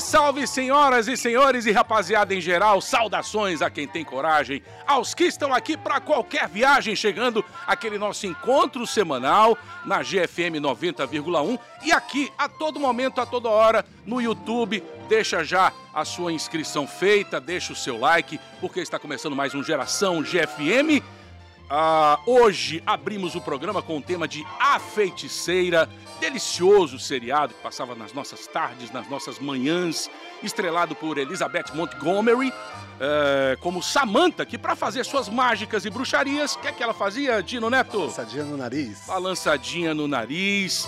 Salve, salve, senhoras e senhores e rapaziada em geral. Saudações a quem tem coragem, aos que estão aqui para qualquer viagem, chegando aquele nosso encontro semanal na GFM 90,1 e aqui a todo momento, a toda hora no YouTube. Deixa já a sua inscrição feita, deixa o seu like, porque está começando mais um Geração GFM. Ah, hoje abrimos o programa com o tema de A Feiticeira, delicioso seriado que passava nas nossas tardes, nas nossas manhãs, estrelado por Elizabeth Montgomery, eh, como Samantha, que para fazer suas mágicas e bruxarias, o que é que ela fazia, Dino Neto? Balançadinha no nariz. Balançadinha no nariz.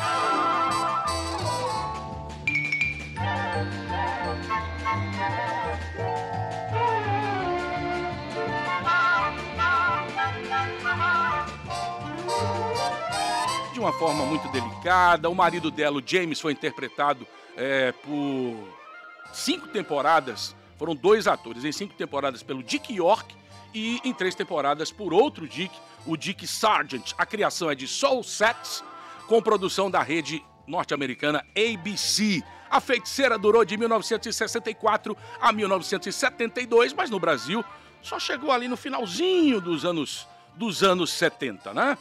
De uma forma muito delicada. O marido dela, o James, foi interpretado é, por cinco temporadas. Foram dois atores em cinco temporadas pelo Dick York e em três temporadas por outro Dick, o Dick Sargent. A criação é de Soul Sex, com produção da rede norte-americana ABC. A feiticeira durou de 1964 a 1972, mas no Brasil só chegou ali no finalzinho dos anos dos anos 70, né?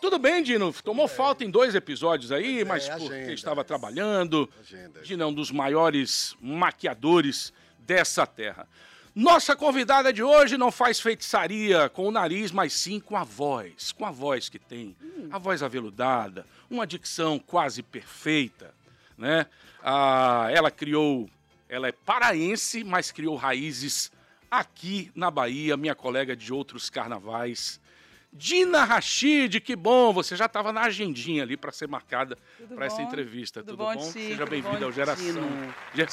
Tudo bem, Dino. Tomou é. falta em dois episódios aí, mas é, porque agenda, estava trabalhando. Agenda. Dino é um dos maiores maquiadores dessa terra. Nossa convidada de hoje não faz feitiçaria com o nariz, mas sim com a voz. Com a voz que tem. Hum. A voz aveludada, uma dicção quase perfeita. Né? Ah, ela criou. Ela é paraense, mas criou raízes aqui na Bahia, minha colega de outros carnavais. Dina Rachid, que bom, você já estava na agendinha ali para ser marcada para essa entrevista. Tudo, Tudo bom? bom? Seja bem-vindo ao Geração.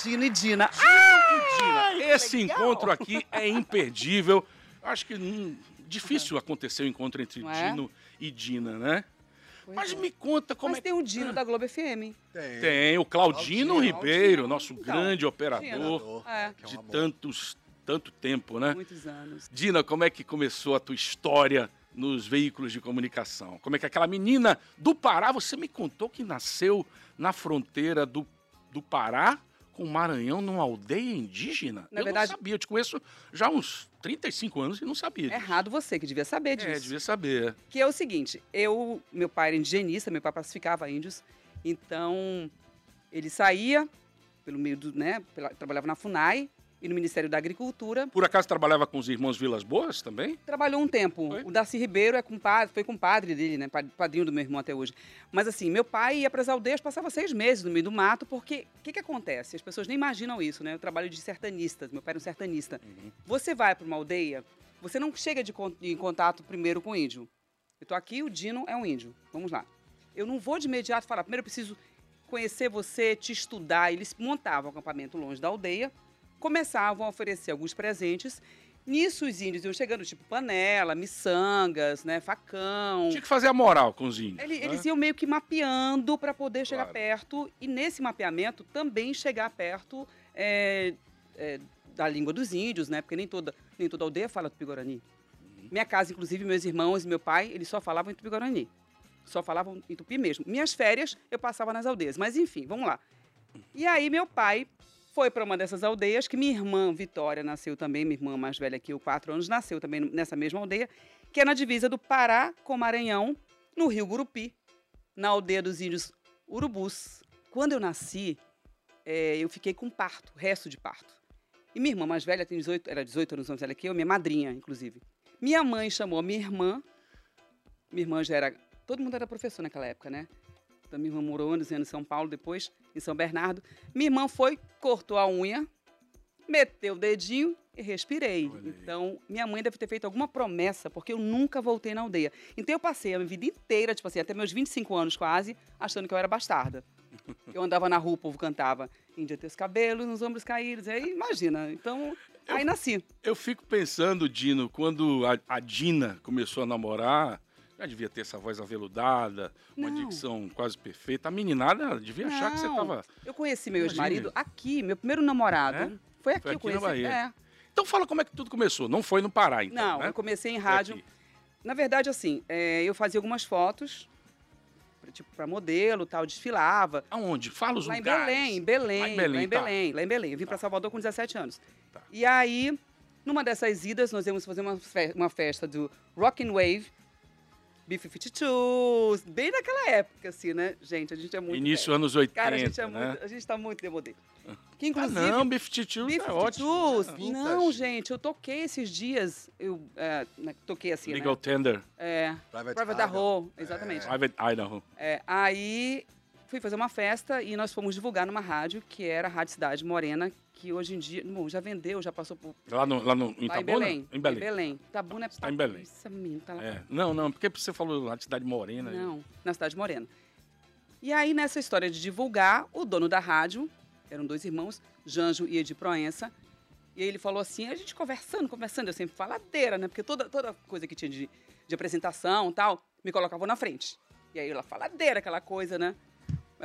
Dino e Dina. Ah, e Dina. Esse legal. encontro aqui é imperdível. Acho que hum, difícil acontecer o um encontro entre é? Dino e Dina, né? Pois Mas é. me conta como Mas é tem o Dino da Globo FM. Tem. Tem, o Claudino, Claudino Ribeiro, Claudino. nosso então, grande operador é. de tantos, tanto tempo, né? Muitos anos. Dina, como é que começou a tua história nos veículos de comunicação. Como é que aquela menina do Pará, você me contou que nasceu na fronteira do, do Pará com o Maranhão, numa aldeia indígena? Na eu verdade, não sabia, eu te conheço já há uns 35 anos e não sabia. Disso. Errado você, que devia saber disso. É, devia saber. Que é o seguinte, eu, meu pai era indigenista, meu pai pacificava índios, então ele saía pelo meio do, né, pela, trabalhava na FUNAI, e no Ministério da Agricultura. Por acaso trabalhava com os irmãos Vilas Boas também? Trabalhou um tempo. Foi? O Darcy Ribeiro é compadre, foi compadre dele, né? Padrinho do meu irmão até hoje. Mas assim, meu pai ia para as aldeias, passava seis meses no meio do mato, porque o que, que acontece? As pessoas nem imaginam isso, né? Eu trabalho de sertanista, meu pai era um sertanista. Uhum. Você vai para uma aldeia, você não chega de, em contato primeiro com o índio. Eu tô aqui, o Dino é um índio. Vamos lá. Eu não vou de imediato falar, primeiro eu preciso conhecer você, te estudar. Eles montavam um acampamento longe da aldeia começavam a oferecer alguns presentes. Nisso os índios iam chegando, tipo panela, miçangas, né, facão. Tinha que fazer a moral com os índios. Ele, né? Eles iam meio que mapeando para poder chegar claro. perto e nesse mapeamento também chegar perto é, é, da língua dos índios, né? Porque nem toda, nem toda aldeia fala tupi-guarani. Uhum. Minha casa, inclusive, meus irmãos e meu pai, eles só falavam em tupi-guarani. Só falavam em tupi mesmo. Minhas férias eu passava nas aldeias. Mas enfim, vamos lá. E aí meu pai foi para uma dessas aldeias, que minha irmã Vitória nasceu também, minha irmã mais velha que eu, quatro anos, nasceu também nessa mesma aldeia, que é na divisa do Pará com Maranhão, no Rio Gurupi, na aldeia dos índios Urubus. Quando eu nasci, é, eu fiquei com parto, resto de parto. E minha irmã mais velha tem 18, era 18 anos mais velha que eu, minha madrinha, inclusive. Minha mãe chamou minha irmã, minha irmã já era, todo mundo era professor naquela época, né? Então, minha irmã morou anos em São Paulo, depois em São Bernardo. Minha irmã foi, cortou a unha, meteu o dedinho e respirei. Então, minha mãe deve ter feito alguma promessa, porque eu nunca voltei na aldeia. Então, eu passei a minha vida inteira, tipo assim, até meus 25 anos quase, achando que eu era bastarda. Eu andava na rua, o povo cantava Índia teus cabelos, nos ombros caídos. Aí, imagina. Então, eu, aí nasci. Eu fico pensando, Dino, quando a, a Dina começou a namorar, já devia ter essa voz aveludada, uma não. dicção quase perfeita. A meninada devia não. achar que você estava. Eu conheci meu ex-marido aqui, meu primeiro namorado. É? Foi aqui, foi aqui eu conheci. Na Bahia. É. Então fala como é que tudo começou. Não foi no Pará, então. Não, né? eu comecei em rádio. Na verdade, assim, é, eu fazia algumas fotos tipo, para modelo tal, desfilava. Aonde? Fala os Lá em lugares. Belém, em Belém, Lá em Belém, lá em tá. Belém, lá em Belém. Eu vim Tá. para Salvador com 17 anos. Tá. E aí, numa dessas idas, nós íamos fazer uma, fe- uma festa do Rock and Wave, B-52s, bem naquela época, assim, né? Gente, a gente é muito Início velho. anos 80, Cara, a gente é né? muito, a gente tá muito demodê. Que Ah, inclusive... não, B-52 é ótimo. B-52s, Vintage. não, gente, eu toquei esses dias, eu é, né, toquei assim, Legal né? Tender, É, Private, Private Idaho, exatamente. Private Idaho. É, aí fui fazer uma festa e nós fomos divulgar numa rádio que era a Rádio Cidade Morena, que hoje em dia, bom, já vendeu, já passou por Lá, no, lá no, em lá em Itabuna? Belém. Em Belém. Em Belém. Tabuna é Está em Belém. Nossa, menino, tá lá. É. Não, não, porque você falou lá de Cidade Morena. Não, na Cidade Morena. E aí, nessa história de divulgar, o dono da rádio, eram dois irmãos, Janjo e Edi Proença, e aí ele falou assim, a gente conversando, conversando, eu sempre faladeira, né? Porque toda, toda coisa que tinha de, de apresentação e tal, me colocavam na frente. E aí ela faladeira, aquela coisa, né?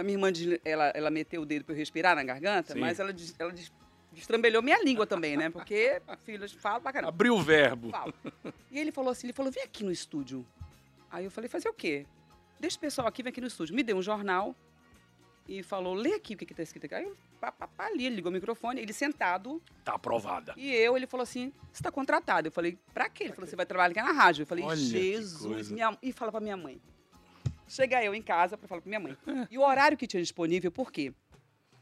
A minha irmã, ela, ela meteu o dedo para eu respirar na garganta, Sim. mas ela, ela des- destrambelhou minha língua também, né? Porque, filhos, fala pra caramba. Abriu o verbo. E ele falou assim, ele falou, vem aqui no estúdio. Aí eu falei, fazer o quê? Deixa o pessoal aqui, vem aqui no estúdio. Me deu um jornal e falou, lê aqui o que, que tá escrito aqui. Aí eu, pá, pá, pá, ali, ele ligou o microfone, ele sentado, Tá aprovada. e eu, ele falou assim, você tá contratado. Eu falei, pra quê? Ele falou, você vai trabalhar aqui na rádio. Eu falei, Olha Jesus, minha... e fala pra minha mãe. Chega eu em casa pra falar pra minha mãe. E o horário que tinha disponível, por quê?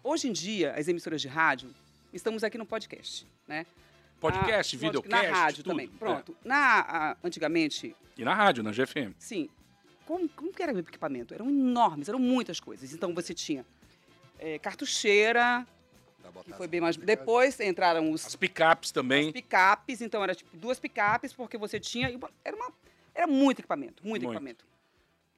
Hoje em dia, as emissoras de rádio, estamos aqui no podcast, né? Podcast, Ah, videocast, Na rádio tudo. também. Pronto. Na, a- antigamente, É. E na rádio, na GFM. sim. Como, como que era o equipamento? Eram enormes, eram muitas coisas. Então você tinha eh, cartucheira, que foi bem mais. Depois entraram os As picapes as também. picapes, então era tipo duas picapes, porque você tinha. Era, uma, era muito equipamento, muito, Muito. equipamento.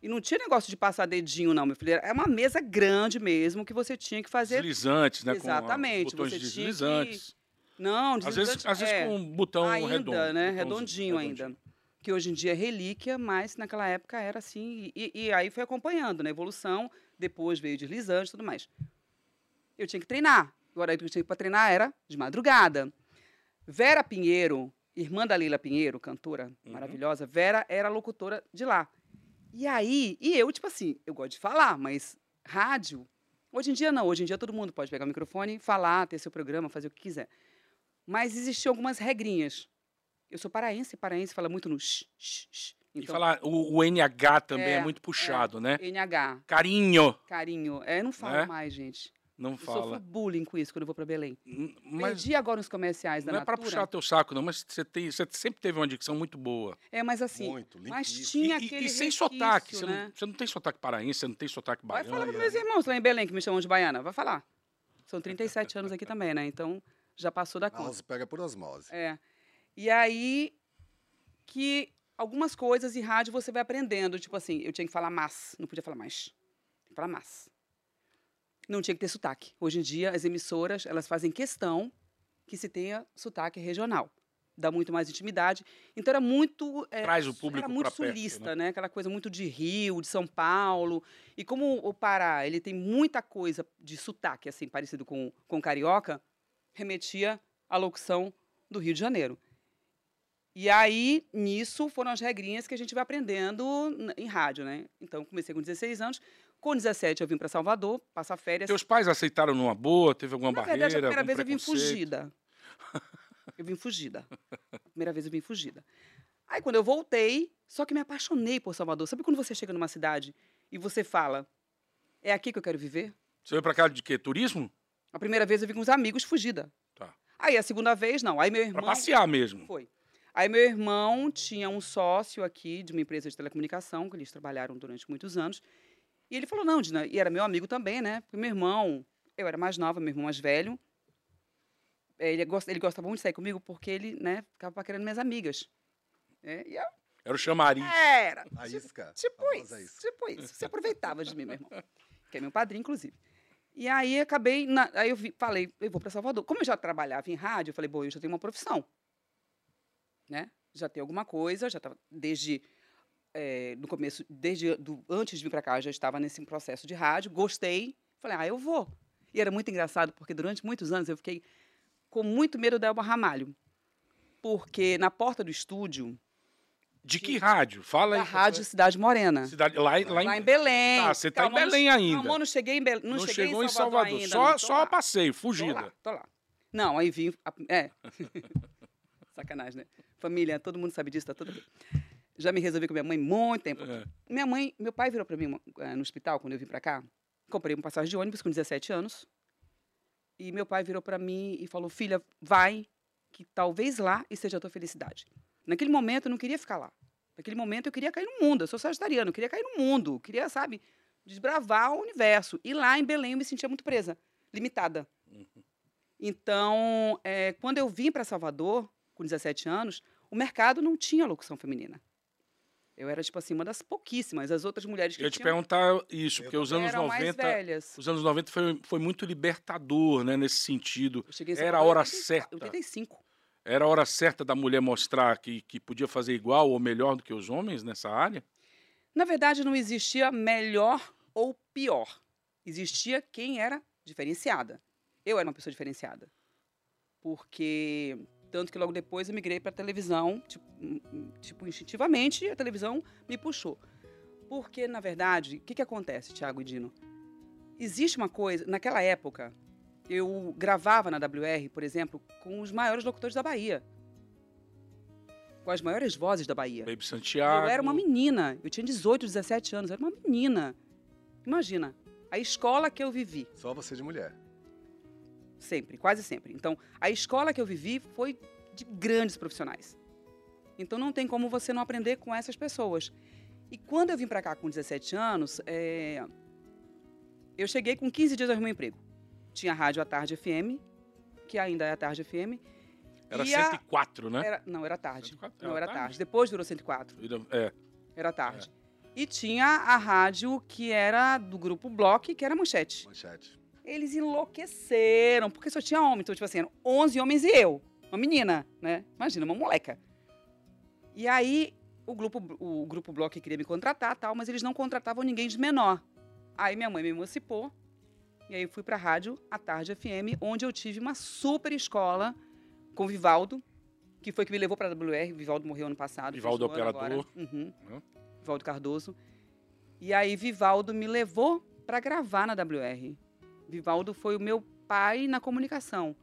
E não tinha negócio de passar dedinho, não, meu filho. Era uma mesa grande mesmo que você tinha que fazer. Deslizantes, né? Exatamente, Com botões você tinha que- deslizantes. Não, Às vezes, às vezes é. com um botão ainda, redondo. né? botãozinho Redondinho ainda. Que hoje em dia é relíquia, mas naquela época era assim. E, e aí foi acompanhando, né? Evolução, depois veio deslizante e tudo mais. Eu tinha que treinar. Agora, o que eu tinha para treinar era de madrugada. Vera Pinheiro, irmã da Leila Pinheiro, cantora Uhum. maravilhosa, Vera era locutora de lá. E aí, e eu, tipo assim, eu gosto de falar, mas rádio. Hoje em dia não, hoje em dia todo mundo pode pegar o microfone, falar, ter seu programa, fazer o que quiser. Mas existiam algumas regrinhas. Eu sou paraense, e paraense fala muito no sh, sh, sh. E Então, falar, o, o NH também é, É, muito puxado, né? NH, Carinho, carinho. É, não falo Né? mais, gente. Não Eu sofro fala. bullying com isso quando eu vou para Belém. Mas Perdi agora nos comerciais da não é pra Natura. puxar teu saco, não, mas você, tem, você sempre teve uma dicção muito boa. É, mas assim, Muito, mas tinha e, e- aquele e sem resquício, sotaque. Você, né? não, você não tem sotaque paraense, você não tem sotaque Vai baiano. falar para meus irmãos lá em Belém, que me chamam de baiana. Vai falar. São 37 anos aqui também, né? Então, já passou da conta. House pega por osmose. É. E aí que algumas coisas em rádio você vai aprendendo. Tipo assim, eu tinha que falar mas, não podia falar mais. Tinha que falar mas. Não tinha que ter sotaque. Hoje em dia, as emissoras, elas fazem questão que se tenha sotaque regional. Dá muito mais intimidade. Então era muito. é, Traz o público Era muito pra perto, sulista, né? Aquela coisa muito de Rio, de São Paulo. E como o Pará, ele tem muita coisa de sotaque, assim, parecido com, com carioca, remetia à locução do Rio de Janeiro. E aí, nisso, foram as regrinhas que a gente vai aprendendo em rádio, né? Então, comecei com 16 anos. Com 17, eu vim para Salvador, passar férias. Teus pais aceitaram numa boa? Teve alguma Na barreira? verdade, a primeira vez eu vim fugida. Eu vim fugida. A primeira vez eu vim fugida. Aí, quando eu voltei, só que me apaixonei por Salvador. Sabe quando você chega numa cidade e você fala, é aqui que eu quero viver? Você veio pra cá de quê? Turismo? A primeira vez eu vim com os amigos, fugida. Tá. Aí, a segunda vez, não. Aí, meu Pra irmão... passear mesmo. Foi. Aí meu irmão tinha um sócio aqui de uma empresa de telecomunicação, que eles trabalharam durante muitos anos. E ele falou, não, Dina, e era meu amigo também, né? Porque meu irmão, eu era mais nova, meu irmão mais velho. eh, Ele, gosta, ele gostava muito de sair comigo porque ele, né, ficava paquerando minhas amigas. É, e eu, Era o chamariz. era. A isca. Tipo famosa isso, isca. tipo isso. Você aproveitava de mim, meu irmão. Que é meu padrinho, inclusive. E aí acabei, na- aí eu vi- falei, eu vou para Salvador. Como eu já trabalhava em rádio, eu falei, bom, eu já tenho uma profissão. Né? Já tenho alguma coisa, já estava desde eh, no começo, desde do, antes de vir para cá, eu já estava nesse processo de rádio, gostei, falei, ah, eu vou. E era muito engraçado, porque durante muitos anos eu fiquei com muito medo da Elba Ramalho. Porque na porta do estúdio De que rádio? Fala Da aí. Rádio Cidade Morena. Cidade, lá, lá, Lá em em Belém. Ah, você tá em Belém ainda. Calma, não cheguei em Belém. Não, Não, cheguei chegou em Salvador, ainda. Só, não, tô só lá. passeio, Tô fugida. lá, tô lá. Não, aí vim. É. Sacanagem, né? Família, todo mundo sabe disso, tá tudo bem. Já me resolvi com minha mãe muito tempo. É. Minha mãe, meu pai virou pra mim eh, no hospital quando eu vim pra cá. Comprei uma passagem de ônibus com 17 anos. E meu pai virou pra mim e falou: "Filha, vai, que talvez lá esteja a tua felicidade". Naquele momento eu não queria ficar lá. Naquele momento eu queria cair no mundo. Eu sou sagitariano, eu queria cair no mundo, eu queria, sabe, desbravar o universo. E lá em Belém eu me sentia muito presa, limitada. Então, eh, quando eu vim para Salvador com 17 anos, o mercado não tinha locução feminina. Eu era, tipo assim, uma das pouquíssimas. As outras mulheres que Eu ia te tinham perguntar isso, porque os anos eram mais 90. velhas. Os anos 90 foi, foi muito libertador, né, nesse sentido. Eu cheguei em Era a hora 80 certa. 85. Era a hora certa da mulher mostrar que, que podia fazer igual ou melhor do que os homens nessa área? Na verdade, não existia melhor ou pior. Existia quem era diferenciada. Eu era uma pessoa diferenciada. Porque, tanto que logo depois eu migrei para a televisão, tipo, hum, hum, tipo, instintivamente, a televisão me puxou. Porque, na verdade, o que, que acontece, Tiago e Dino? Existe uma coisa, naquela época, eu gravava na WR, por exemplo, com os maiores locutores da Bahia. Com as maiores vozes da Bahia. Baby Santiago. Eu era uma menina. Eu tinha 18, 17 anos. Eu era uma menina. Imagina. A escola que eu vivi, Só você de mulher. Sempre, quase sempre. Então, a escola que eu vivi foi de grandes profissionais. Então, não tem como você não aprender com essas pessoas. E quando eu vim pra cá com 17 anos, é, eu cheguei com 15 dias arrumar um emprego. Tinha a rádio à tarde FM, que ainda é a tarde FM. Era e a- 104, né? Era, não, era tarde. 104? Não, Era tarde? tarde. Depois virou 104. É. Era tarde. E tinha a rádio que era do grupo Block, que era Manchete. Manchete. Eles enlouqueceram, porque só tinha homem. Então, tipo assim, eram 11 homens e eu. Uma menina, né? Imagina, uma moleca. E aí, o grupo, o grupo Block queria me contratar tal, mas eles não contratavam ninguém de menor. Aí minha mãe me emancipou. E aí eu fui pra rádio, a Tarde FM, onde eu tive uma super escola com o Vivaldo, que foi que me levou pra WR. Vivaldo morreu ano passado. Vivaldo operador. Uhum. Né? Vivaldo Cardoso. E aí Vivaldo me levou para gravar na WR. Vivaldo foi o meu pai na comunicação,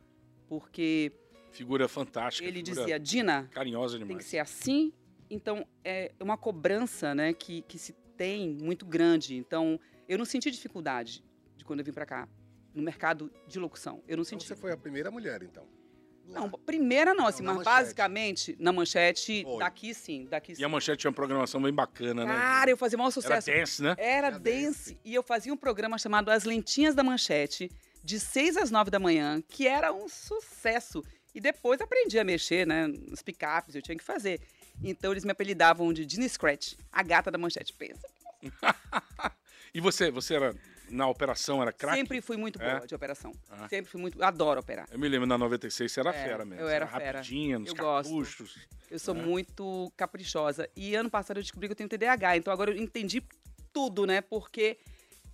porque Figura fantástica. ele figura dizia, Dina, Carinhosa tem que demais. ser assim. Então, é uma cobrança né, que, que se tem muito grande. Então, eu não senti dificuldade de quando eu vim para cá, no mercado de locução. Eu não Então senti. você foi a primeira mulher, então. Não, primeira não, assim, na mas manchete. basicamente, na manchete, Foi. daqui sim, daqui sim. E a Manchete tinha uma programação bem bacana, né? Cara, eu fazia o maior Era sucesso. dance, né? Era Era dance. dance. E eu fazia um programa chamado As Lentinhas da Manchete, de 6 às 9 da manhã, que era um sucesso. E depois aprendi a mexer, né? Nos picapes, eu tinha que fazer. Então eles me apelidavam de Dina Scratch, a gata da manchete. Pensa. E você, você era na operação, era craque? Sempre fui muito boa É? de operação. Ah. Sempre fui muito. Adoro operar. Eu me lembro, na 96 você era É, fera mesmo. eu Você era fera. rapidinha, nos Eu gosto. cartuchos. Eu sou É. muito caprichosa. E ano passado eu descobri que eu tenho TDAH. Então agora eu entendi tudo, né? Porque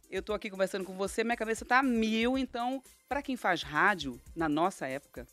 eu tô aqui conversando com você, minha cabeça tá a mil. Então, para quem faz rádio, na nossa época,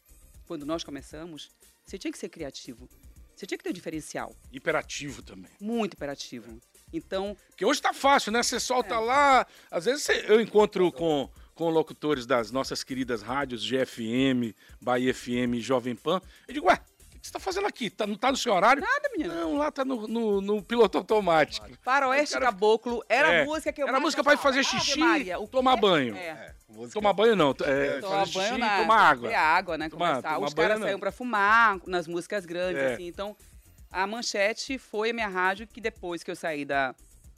quando nós começamos, você tinha que ser criativo. Você tinha que ter um diferencial. Hiperativo também. Muito imperativo. Então, Porque hoje tá fácil, né? Você solta É. lá. Às vezes você- eu encontro com, com locutores das nossas queridas rádios GFM, Bahia FM, Jovem Pan. Eu digo, ué, o que você tá fazendo aqui? Tá, não tá no seu horário? nada, menina. Não, lá tá no, no, no piloto automático. Faroeste cara- Caboclo era É, a música que eu Era música gostava. fazer Ave xixi Maria, o tomar quê? banho. É. É, música. Tomar banho não, é, É, Tomar banho xixi e tomar água. É água, né? Tomar- tomar Os banho, caras não. saíam pra fumar nas músicas grandes, É. assim. Então, a Manchete foi a minha rádio que depois que eu saí da,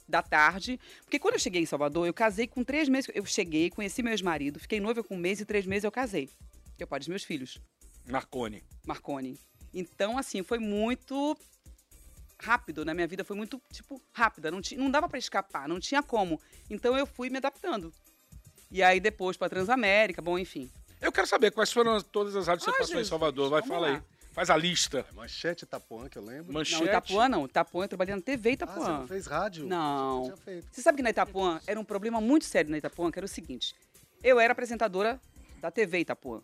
da tarde... Porque quando eu cheguei em Salvador, eu casei com três meses. Eu cheguei, conheci meu ex-marido, fiquei noiva com um mês e três meses eu casei. Que é o pai dos meus filhos, Marconi. Marconi. Então, assim, foi muito rápido, né? Minha vida foi muito, tipo, rápida. Não, não dava pra escapar, não tinha como. Então, eu fui me adaptando. E aí, depois pra Transamérica, bom, enfim. Eu quero saber quais foram as- todas as rádios que Ah, você passou em Salvador. Vai, fala lá. aí. Faz a lista. Manchete Itapuã, que eu lembro. Manchete. Não, Itapuã não. Itapuã, eu trabalhei na TV Ah, você Itapuã. não fez rádio? Não. Você tinha feito. Você sabe que na Itapuã era um problema muito sério na Itapuã, que era o seguinte. Eu era apresentadora da TV Itapuã.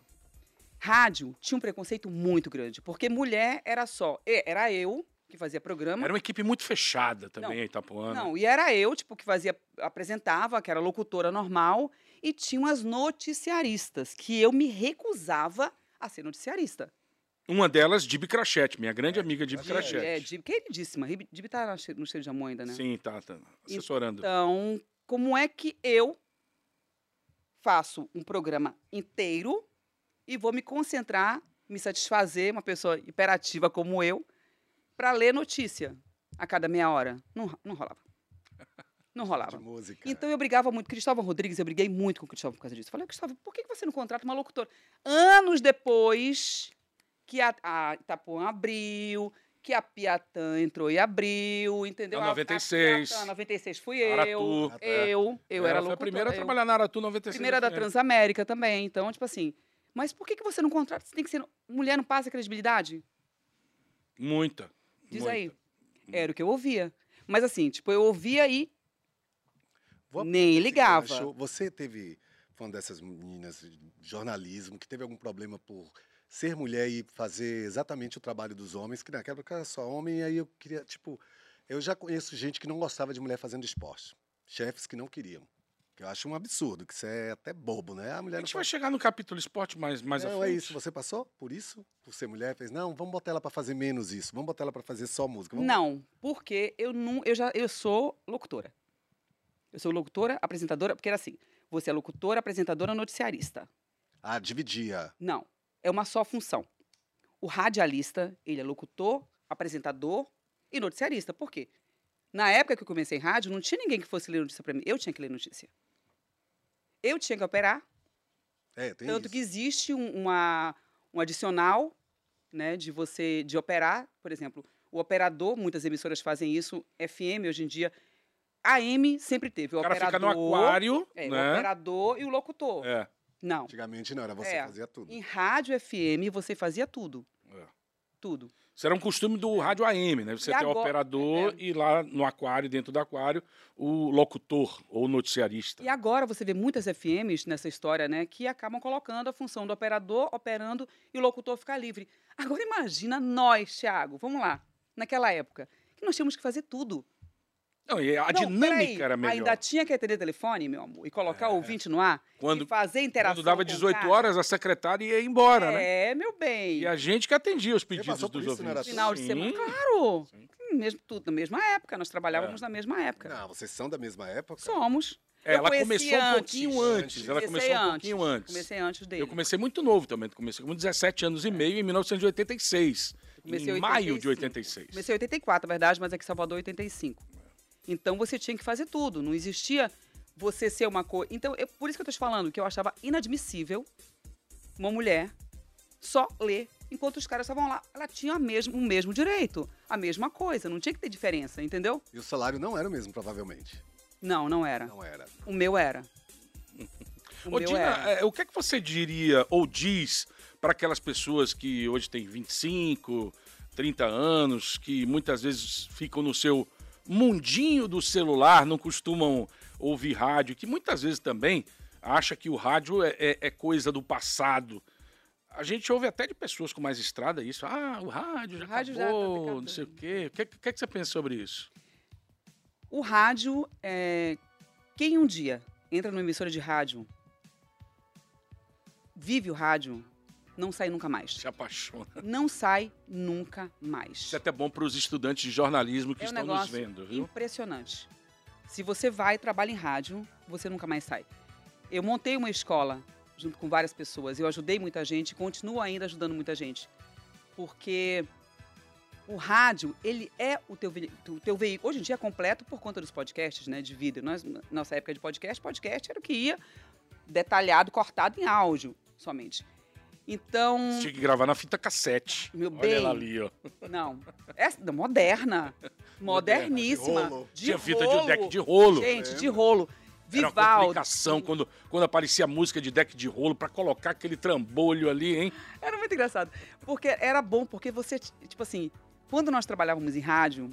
Rádio tinha um preconceito muito grande, porque mulher era só, e- era eu, que fazia programa. Era uma equipe muito fechada também, Não, a Itapuana. Não, e era eu, tipo, que fazia, apresentava, que era locutora normal, e tinham as noticiaristas, que eu me recusava a ser noticiarista. Uma delas, Dib Crachete, minha grande amiga Dib Dib, Crachete. É, Dib, queridíssima. Dib Dib tá no cheiro- no cheiro de amor ainda, né? Sim, tá, tá assessorando. Então, como é que eu faço um programa inteiro e vou me concentrar, me satisfazer, uma pessoa hiperativa como eu, para ler notícia a cada meia hora? Não, não rolava. Não De rolava. música. Então eu brigava muito. Cristóvão Rodrigues, eu briguei muito com o Cristóvão por causa disso. Falei, Cristóvão, por que que você não contrata uma locutora? Anos depois que a, a Itapuã abriu, que a Piatã entrou e abriu, entendeu? A A- 96. A, Piatã, 96 fui eu. Aratu. Eu, eu era Ela foi a primeira a trabalhar na Aratu 96. Primeira da FM. Transamérica também. Então, tipo assim, mas por que, que você não contrata? Você tem que ser. Mulher não passa credibilidade? Muita. Diz muita. aí. Era o que eu ouvia. Mas assim, tipo, eu ouvia e Vou nem ligava. Você teve, uma dessas meninas de jornalismo, que teve algum problema por ser mulher e fazer exatamente o trabalho dos homens, que naquela época era só homem, e aí eu queria, tipo, eu já conheço gente que não gostava de mulher fazendo esporte. Chefes que não queriam. Que eu acho um absurdo, que isso é até bobo, né? A mulher A gente vai pode... chegar no capítulo esporte mais, mais não, frente. é isso. Você passou por isso? Por ser mulher? Fez, não, vamos botar ela para fazer menos isso. Vamos botar ela para fazer só música. Vamos... Não, porque eu não, eu já eu sou locutora. Eu sou locutora, apresentadora, porque era assim, você é locutora, apresentadora, noticiarista. Ah, dividia. Não, é uma só função. O radialista, ele é locutor, apresentador e noticiarista. Por quê? Na época que eu comecei em rádio, não tinha ninguém que fosse ler notícia para mim. Eu tinha que ler notícia. Eu tinha que operar, É, tem tanto isso. que existe um, uma, um adicional, né, de você de operar, por exemplo, o operador, muitas emissoras fazem isso, FM hoje em dia, AM sempre teve o, O cara fica operador, no aquário, é, o né? operador e o locutor. É. Não. Antigamente não, era você É. fazia tudo. Em rádio FM você fazia tudo, é. tudo. Isso era um costume do rádio AM, né? Você E ter o agora- operador é. e lá no aquário, dentro do aquário, o locutor ou noticiarista. E agora você vê muitas FMs nessa história, né, que acabam colocando a função do operador operando e o locutor ficar livre. Agora imagina nós, Thiago, vamos lá, naquela época, que nós tínhamos que fazer tudo. Não, e a Não, dinâmica peraí, era melhor. Ainda tinha que atender telefone, meu amor, e colocar o ouvinte no ar, Quando- e fazer interação Quando dava com o 18 cara. horas, a secretária ia embora, né? É, meu bem. E a gente que atendia os pedidos dos isso, não era ouvintes. Final de Sim. semana, claro. Sim. Mesmo tudo na mesma época, nós trabalhávamos É. na mesma época. Não, vocês são da mesma época? Somos. É, ela começou um pouquinho antes. antes. Ela Comecei começou um antes. pouquinho antes. Comecei antes dele. Eu comecei muito novo também. Comecei com 17 anos e meio em 1986. Comecei em em maio de 85. 86. Comecei em 84, na verdade, mas aqui em Salvador 85. Então você tinha que fazer tudo, não existia você ser uma coisa. Então, eu- por isso que eu tô te falando que eu achava inadmissível uma mulher só ler enquanto os caras estavam lá. Ela tinha mesmo, o mesmo direito, a mesma coisa, não tinha que ter diferença, entendeu? E o salário não era o mesmo, provavelmente. Não, não era. Não era. O meu era. O Ô, meu Dina, era. é, o que é que você diria ou diz para aquelas pessoas que hoje têm 25, 30 anos, que muitas vezes ficam no seu mundinho do celular, não costumam ouvir rádio, que muitas vezes também acha que o rádio é, é- é coisa do passado. A gente ouve até de pessoas com mais estrada isso. Ah, o rádio já O rádio já tá acabou, não sei o quê. O que, que, que você pensa sobre isso? O rádio, é... quem um dia entra numa emissora de rádio, vive o rádio, não sai nunca mais. Se apaixona. Não sai nunca mais. Isso é até bom para os estudantes de jornalismo que É um estão nos vendo, viu? impressionante. Se você vai e trabalha em rádio, você nunca mais sai. Eu montei uma escola junto com várias pessoas. Eu ajudei muita gente, continuo ainda ajudando muita gente. Porque o rádio, ele é o teu, o teu veículo. Hoje em dia é completo por conta dos podcasts, né, de vídeo. Nós, na nossa época de podcast, podcast era o que ia detalhado, cortado em áudio somente. Então, Você tinha que gravar na fita cassete. Meu Olha bem. ela ali, ó. não, essa da moderna, moderníssima, de rolo. de Tinha fita rolo. de deck de rolo. Gente, de rolo. Era uma Vivaldi. complicação quando, quando aparecia a música de deck de rolo pra colocar aquele trambolho ali, hein? Era muito engraçado. Porque era bom, porque você, tipo assim, quando nós trabalhávamos em rádio,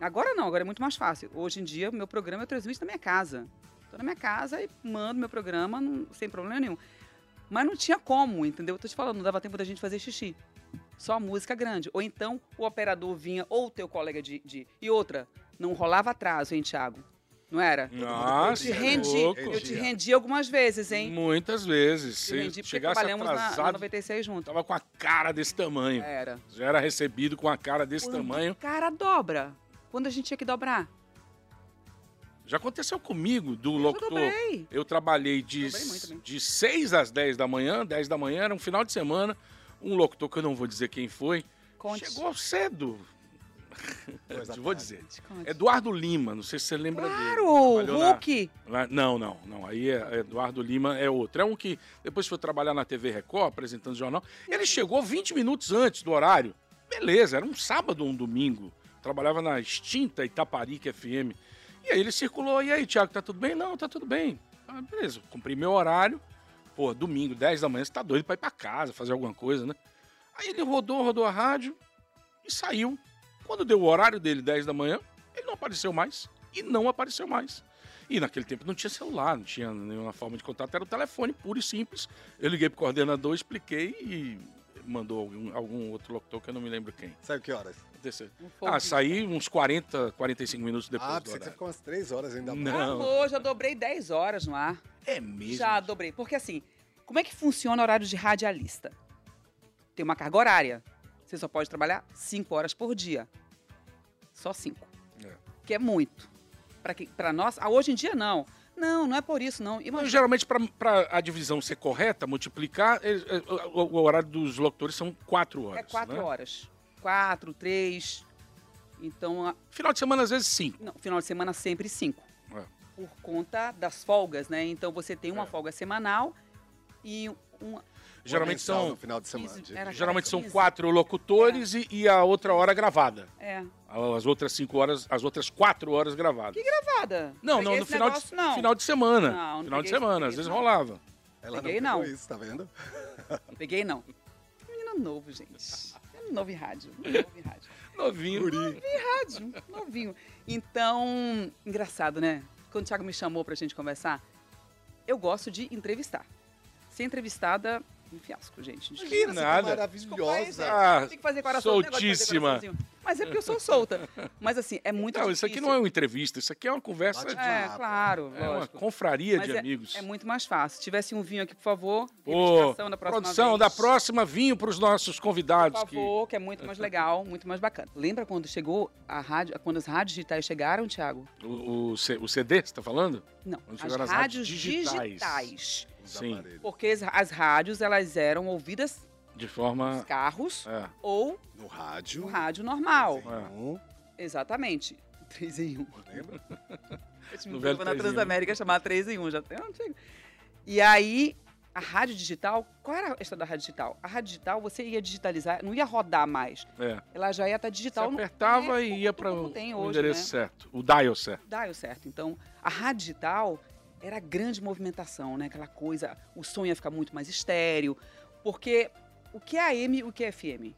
agora não, agora é muito mais fácil. Hoje em dia, o meu programa eu transmito na minha casa. Estou na minha casa e mando meu programa não- sem problema nenhum. Mas não tinha como, entendeu? Eu tô te falando, não dava tempo da gente fazer xixi. Só música grande. Ou então o operador vinha, ou o teu colega de. de... E outra, não rolava atraso, hein, Thiago? Não era? Nossa, eu te é rendi, louco. eu te rendi algumas vezes, hein? Muitas vezes. Te rendi porque chegasse trabalhamos na, na atrasado, 96 junto. tava com a cara desse tamanho. Era. Já era recebido com a cara desse Quando tamanho. cara dobra. Quando a gente tinha que dobrar. Já aconteceu comigo, do Eu locutor. dobrei. Eu trabalhei de, também. de 6 às 10 da manhã, 10 da manhã, era um final de semana. Um locutor, que eu não vou dizer quem foi, Conte. chegou cedo. Vou dizer. Conte. Eduardo Lima, não sei se você lembra dele. Claro, Trabalhou na- Hulk. Lá- Não, não, não. Aí é, Eduardo Lima é outro. É um que depois foi trabalhar na TV Record, apresentando jornal. Ele chegou 20 minutos antes do horário. Beleza, era um sábado ou um domingo. Trabalhava na extinta Itaparica FM. E aí ele circulou. E aí, Thiago, tá tudo bem? Não, tá tudo bem. Ah, beleza, cumpri meu horário. Pô, domingo, 10 da manhã, você tá doido pra ir pra casa, fazer alguma coisa, né? Aí ele rodou, rodou a rádio e saiu. Quando deu o horário dele, 10 da manhã, ele não apareceu mais. E não apareceu mais. E naquele tempo não tinha celular, não tinha nenhuma forma de contato, era o telefone puro e simples. Eu liguei pro coordenador, expliquei e mandou algum, algum outro locutor que eu não me lembro quem. Sabe que horas? Aconteceu. Um. Ah, saí uns 40, 45 minutos depois ah, do pensei que você horário. ficou umas três horas ainda. Não. Amor, já dobrei 10 horas no ar. É mesmo? Já dobrei. Porque assim, como é que funciona o horário de radialista? Tem uma carga horária. Você só pode trabalhar 5 horas por dia. Só 5. É. Que é muito. Pra, que, pra nós. Ah, hoje em dia, não. Não, não é por isso, não. Mas, Imagina. geralmente, para a divisão ser correta, multiplicar, eles- é, o, o horário dos locutores são 4 horas. É 4 né? horas. 4, 3. Então, a- Final de semana, às vezes, 5. não, final de semana sempre 5. É. Por conta das folgas, né? Então você tem uma É. folga semanal e uma. Geralmente são, No final de semana. Isso, de- era- geralmente são quatro locutores e, e a outra hora gravada. É. As outras cinco horas, as outras quatro horas gravadas. Gravada. Não, não, no final, negócio, de, não. final de semana. Não, não final de semana, peguei às vezes não. rolava. Ela Peguei, não não. isso, tá vendo? Peguei, não. Menino novo, gente. Novo em rádio. Novo em rádio. Novinho. Rádio, novinho. Então, engraçado, né? Quando o Thiago me chamou pra gente conversar, eu gosto de entrevistar. Ser entrevistada, um fiasco, gente. Que tá nada. Maravilhosa. Ah, Tem que fazer coração. negócio de fazer soltíssima. Mas é porque eu sou solta. Mas assim, é muito Não, difícil. isso aqui não é uma entrevista, isso aqui é uma conversa Bate de. É, claro, É uma lógico. confraria Mas de é, amigos. é muito mais fácil. Se tivesse um vinho aqui, por favor. Da próxima produção, vez. da próxima, vinho para os nossos convidados. Por favor, que... é muito mais legal, muito mais bacana. Lembra quando chegou a rádio, quando as rádios digitais chegaram, Thiago? Que, o, o, C- o CD, você está falando? Não, Quando as chegaram as rádios rádios digitais. digitais. Sim. Porque as, as rádios, elas eram ouvidas De nos forma. carros É, ou No rádio. no rádio normal. É. Exatamente. 3 em 1. lembra? Esse No me na 3 em 1. Transamérica chamar 3 em 1, já tem antigo. E aí, a rádio digital, qual era a história da rádio digital? A rádio digital, você ia digitalizar, não ia rodar mais. é. Ela já ia estar Você digital. no- apertava é, e ia para o o hoje, endereço né? certo, o dial certo. dial certo. Então, a rádio digital era a grande movimentação, né? Aquela coisa, o som ia ficar muito mais estéreo. Porque o que é AM e o que é FM?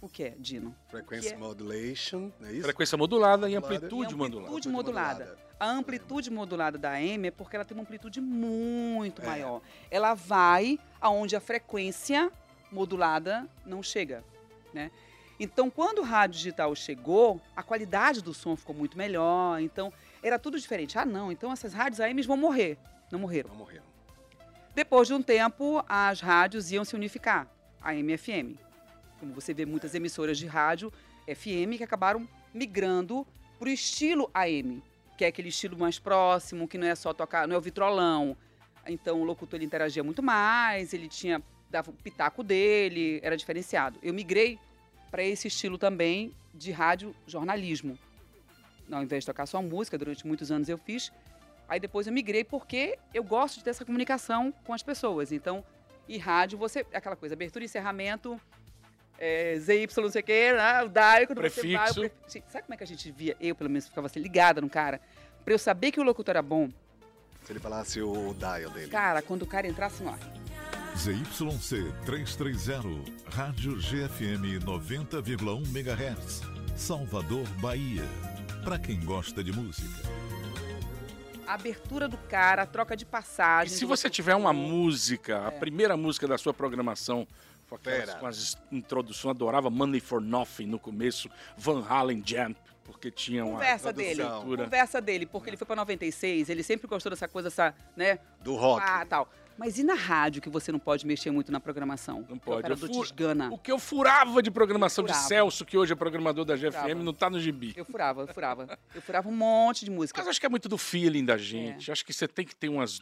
O que é, Dino? Frequency Que é- modulation, não é isso? Frequência modulada e Modulada. amplitude E modulada. amplitude modulada. A amplitude modulada da AM é porque ela tem uma amplitude muito É. maior. Ela vai aonde a frequência modulada não chega, né? Então, quando o rádio digital chegou, a qualidade do som ficou muito melhor. Então, era tudo diferente. Ah, não, então essas rádios AMs vão morrer. Não morreram. Não morreram. Depois de um tempo, as rádios iam se unificar, AM e FM. Como você vê muitas emissoras de rádio FM que acabaram migrando para o estilo AM, que é aquele estilo mais próximo, que não é só tocar, não é o vitrolão. Então o locutor ele interagia muito mais, ele tinha dava o pitaco dele, era diferenciado. Eu migrei para esse estilo também de rádio jornalismo. Ao invés de tocar só música, durante muitos anos eu fiz, Aí depois eu migrei porque eu gosto de ter essa comunicação com as pessoas. Então, e rádio, você. Aquela coisa, abertura e encerramento, é, ZY, não sei o quê, né, o DAI, quando você vai. Prefixo. pre- Gente, Sabe como é que a gente via? Eu, pelo menos, ficava assim, ligada no cara. Pra eu saber que o locutor era bom, Se ele falasse o dial dele. cara, quando o cara entrasse no ar. ZYC 330, Rádio GFM 90,1 MHz, Salvador, Bahia. Para quem gosta de música. A abertura do cara, a troca de E passagem. se do você tiver uma música, a É. primeira música da sua programação com aquelas com as introduções, adorava Money for Nothing no começo, Van Halen Jump, porque tinha uma Conversa dele. Conversa dele, porque ele foi pra 96, ele sempre gostou dessa coisa, essa, né? Do rock. Ah, tal. Mas e na rádio, que você não pode mexer muito na programação? Não Que é o pode. furo- Desgana. O que eu furava de programação de Furava. Celso, que hoje é programador da GFM, não tá no gibi. Eu furava, eu furava. Eu furava um monte de música. Mas acho que é muito do feeling da gente. É. Acho que você tem que ter umas,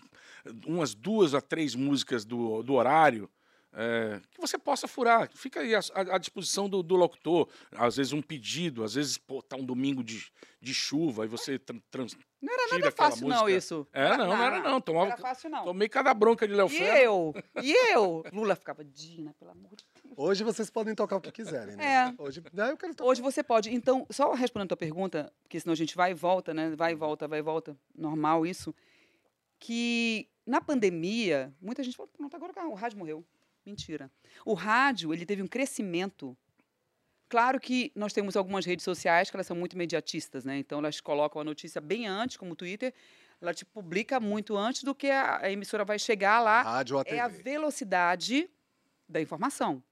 umas duas a três músicas do, do horário é, que você possa furar. Fica aí à, à- disposição do, do locutor. Às vezes um pedido, às vezes pô, tá um domingo de, de chuva e você tran, trans, Não era nada fácil, não, música. isso. É, não, não era não. Tomava, Não era fácil, não. Tomei cada bronca de Léo E Ferro. eu? E eu? Lula ficava, Dina, pelo amor de Deus. Hoje vocês podem tocar o que quiserem, né? É. Hoje, eu quero tocar. Hoje você pode. Então, só respondendo a tua pergunta, porque senão a gente vai e volta, né? Vai e volta, vai e volta. Normal isso. Que na pandemia, muita gente falou, pronto, agora o rádio morreu. Mentira. O rádio, ele teve um crescimento. Claro que nós temos algumas redes sociais que elas são muito imediatistas, né? Então, elas colocam a notícia bem antes, como o Twitter. Ela te publica muito antes do que a, a emissora vai chegar lá Rádio ou a TV. é a velocidade da informação.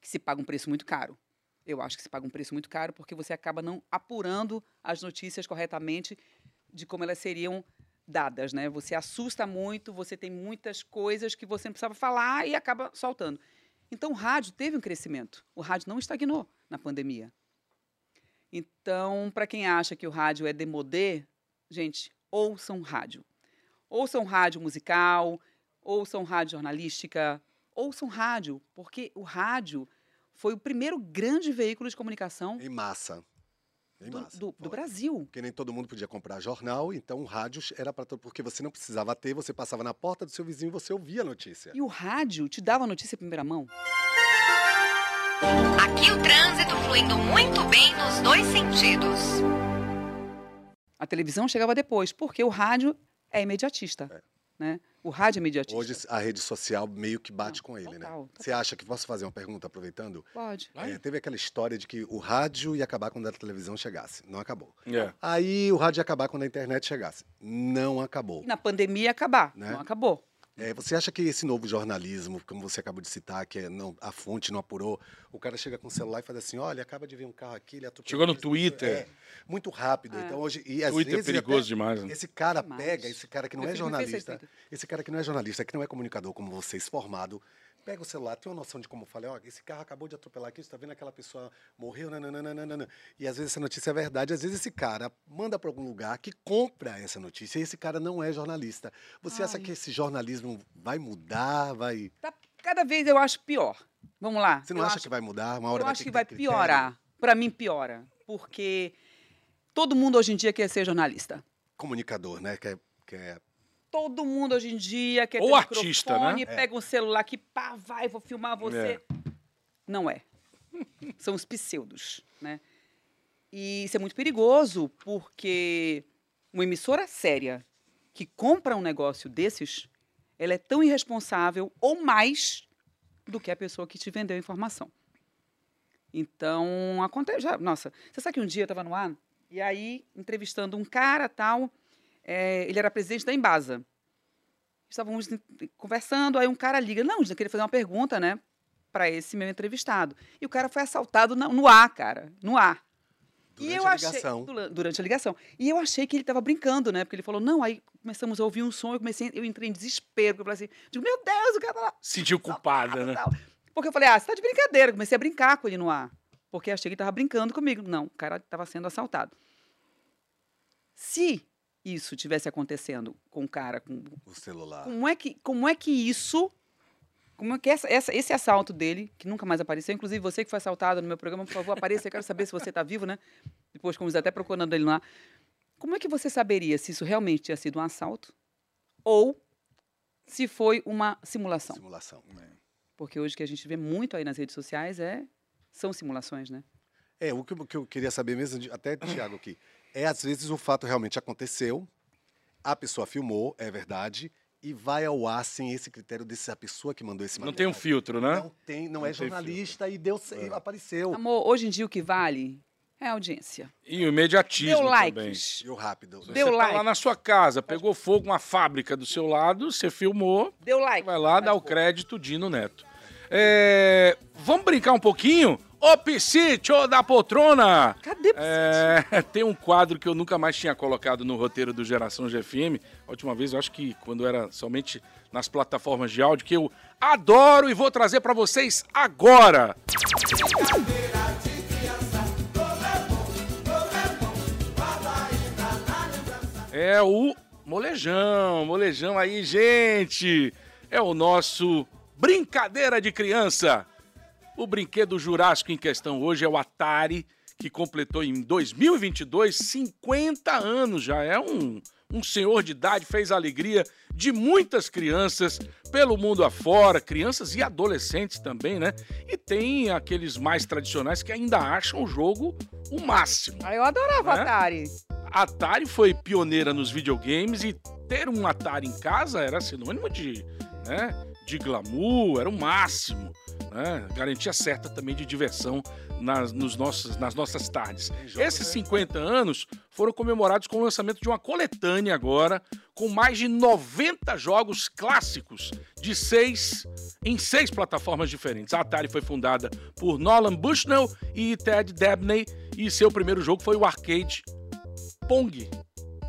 Que se paga um preço muito caro. Eu acho que se paga um preço muito caro porque você acaba não apurando as notícias corretamente de como elas seriam dadas, né? Você assusta muito, você tem muitas coisas que você não precisava falar e acaba soltando. Então o rádio teve um crescimento. O rádio não estagnou na pandemia. Então, para quem acha que o rádio é demodê, gente, ouçam rádio. Ouçam rádio musical, ouçam rádio jornalística, ouçam rádio, porque o rádio foi o primeiro grande veículo de comunicação Em massa. Do, massa. do- do. Brasil. Porque nem todo mundo podia comprar jornal, então o rádio era para todo porque você não precisava ter, você passava na porta do seu vizinho e você ouvia a notícia. E o rádio te dava a notícia em primeira mão. Aqui o trânsito fluindo muito bem nos dois sentidos. A televisão chegava depois, porque o rádio é imediatista. É. Né? O rádio é imediatista. Hoje a rede social meio que bate Não, com ele, né? total, Você acha que posso fazer uma pergunta aproveitando? Pode. É, teve aquela história de que o rádio ia acabar quando a televisão chegasse. Não acabou. É. Aí o rádio ia acabar quando a internet chegasse. Não acabou. E na pandemia ia acabar. Né? Não acabou. É, você acha que esse novo jornalismo, como você acabou de citar, que é, não, a fonte não apurou, o cara chega com o celular e faz assim, olha, acaba de vir um carro aqui, ele atropelou Chegou no Twitter. É, muito rápido. É. Então hoje e às Twitter é vezes perigoso até demais. né? Esse cara Demais. pega, esse cara que não é jornalista, esse cara que não é jornalista, que não é comunicador como vocês, formado, pega o celular, tem uma noção de como falei, ó, esse carro acabou de atropelar aqui, você tá vendo aquela pessoa morreu, nananana. E às vezes essa notícia é verdade, às vezes esse cara manda para algum lugar que compra essa notícia e esse cara não é jornalista. Você acha Ai. que esse jornalismo vai mudar, vai... Tá, cada vez eu acho pior. Vamos lá. Você não eu acha acho, que vai mudar? Uma hora Eu acho que ter vai critério? piorar. Para mim, piora. Porque todo mundo hoje em dia quer ser jornalista. Comunicador, né? Que é, que é Todo mundo hoje em dia quer Ou ter artista, microfone, né? pega um celular que pá, vai, vou filmar você. Não é. São os pseudos, né? E isso é muito perigoso, porque uma emissora séria que compra um negócio desses, ela é tão irresponsável ou mais do que a pessoa que te vendeu a informação. Então, acontece. Já, nossa, você sabe que um dia eu estava no ar e aí entrevistando um cara tal, é, ele era presidente da Embasa. Estávamos conversando, aí um cara liga, não, eu queria fazer uma pergunta, né, para esse meu entrevistado. E o cara foi assaltado no ar, cara, no ar. durante e eu a achei, ligação. dura- durante a ligação. E eu achei que ele estava brincando, né? Porque ele falou, não, aí começamos a ouvir um som, eu comecei, eu entrei em desespero, eu falei assim, digo, meu Deus, o cara tá lá. Sentiu culpada, né? tal. Porque eu falei, ah, você tá de brincadeira. Eu comecei a brincar com ele no ar. Porque achei que ele tava brincando comigo. Não, o cara estava sendo assaltado. Se isso tivesse acontecendo com o cara, com, o celular. como, é que, como é que isso. Como é que essa, essa- esse assalto dele, que nunca mais apareceu, inclusive você que foi assaltado no meu programa, por favor, apareça, eu quero saber se você está vivo, né? Depois, como até procurando ele lá. Como é que você saberia se isso realmente tinha sido um assalto ou se foi uma simulação? Simulação. Porque hoje o que a gente vê muito aí nas redes sociais é são simulações, né? É, o que, eu- que eu queria saber mesmo, até do Thiago aqui, é às vezes o fato realmente aconteceu, a pessoa filmou, é verdade, e vai ao ar sem esse critério dessa pessoa que mandou esse Não material. tem um filtro, né? Não tem, não, Não é tem jornalista e deu, e apareceu. Amor, hoje em dia o que vale é a audiência. E o imediatismo Deu também. likes. E o rápido. Você Deu tá like. lá na sua casa, pegou fogo, uma fábrica do seu lado, você filmou, Deu like. vai lá, dá o crédito, Dino Neto. É, vamos brincar um pouquinho? Ô, Piscite, da poltrona! Cadê É, tem um quadro que eu nunca mais tinha colocado no roteiro do Geração GFM. A última vez, eu acho que quando era somente nas plataformas de áudio, que eu adoro e vou trazer pra vocês agora. É o molejão, molejão aí, gente. É o nosso brincadeira de criança. O brinquedo jurássico em questão hoje é o Atari, que completou em 2022 50 anos já. É um, um senhor de idade, fez a alegria de muitas crianças pelo mundo afora, crianças e adolescentes também, né? E tem aqueles mais tradicionais que ainda acham o jogo o máximo. Ah, eu adorava Né? Atari. Atari foi pioneira nos videogames e ter um Atari em casa era sinônimo de, né, de glamour, era o máximo. Né? Garantia certa também de diversão nas, nos nossos, nas nossas tardes. Esses 50 anos foram comemorados com o lançamento de uma coletânea agora, com mais de 90 jogos clássicos de seis em seis plataformas diferentes. A Atari foi fundada por Nolan Bushnell e Ted Dabney e seu primeiro jogo foi o arcade Pong.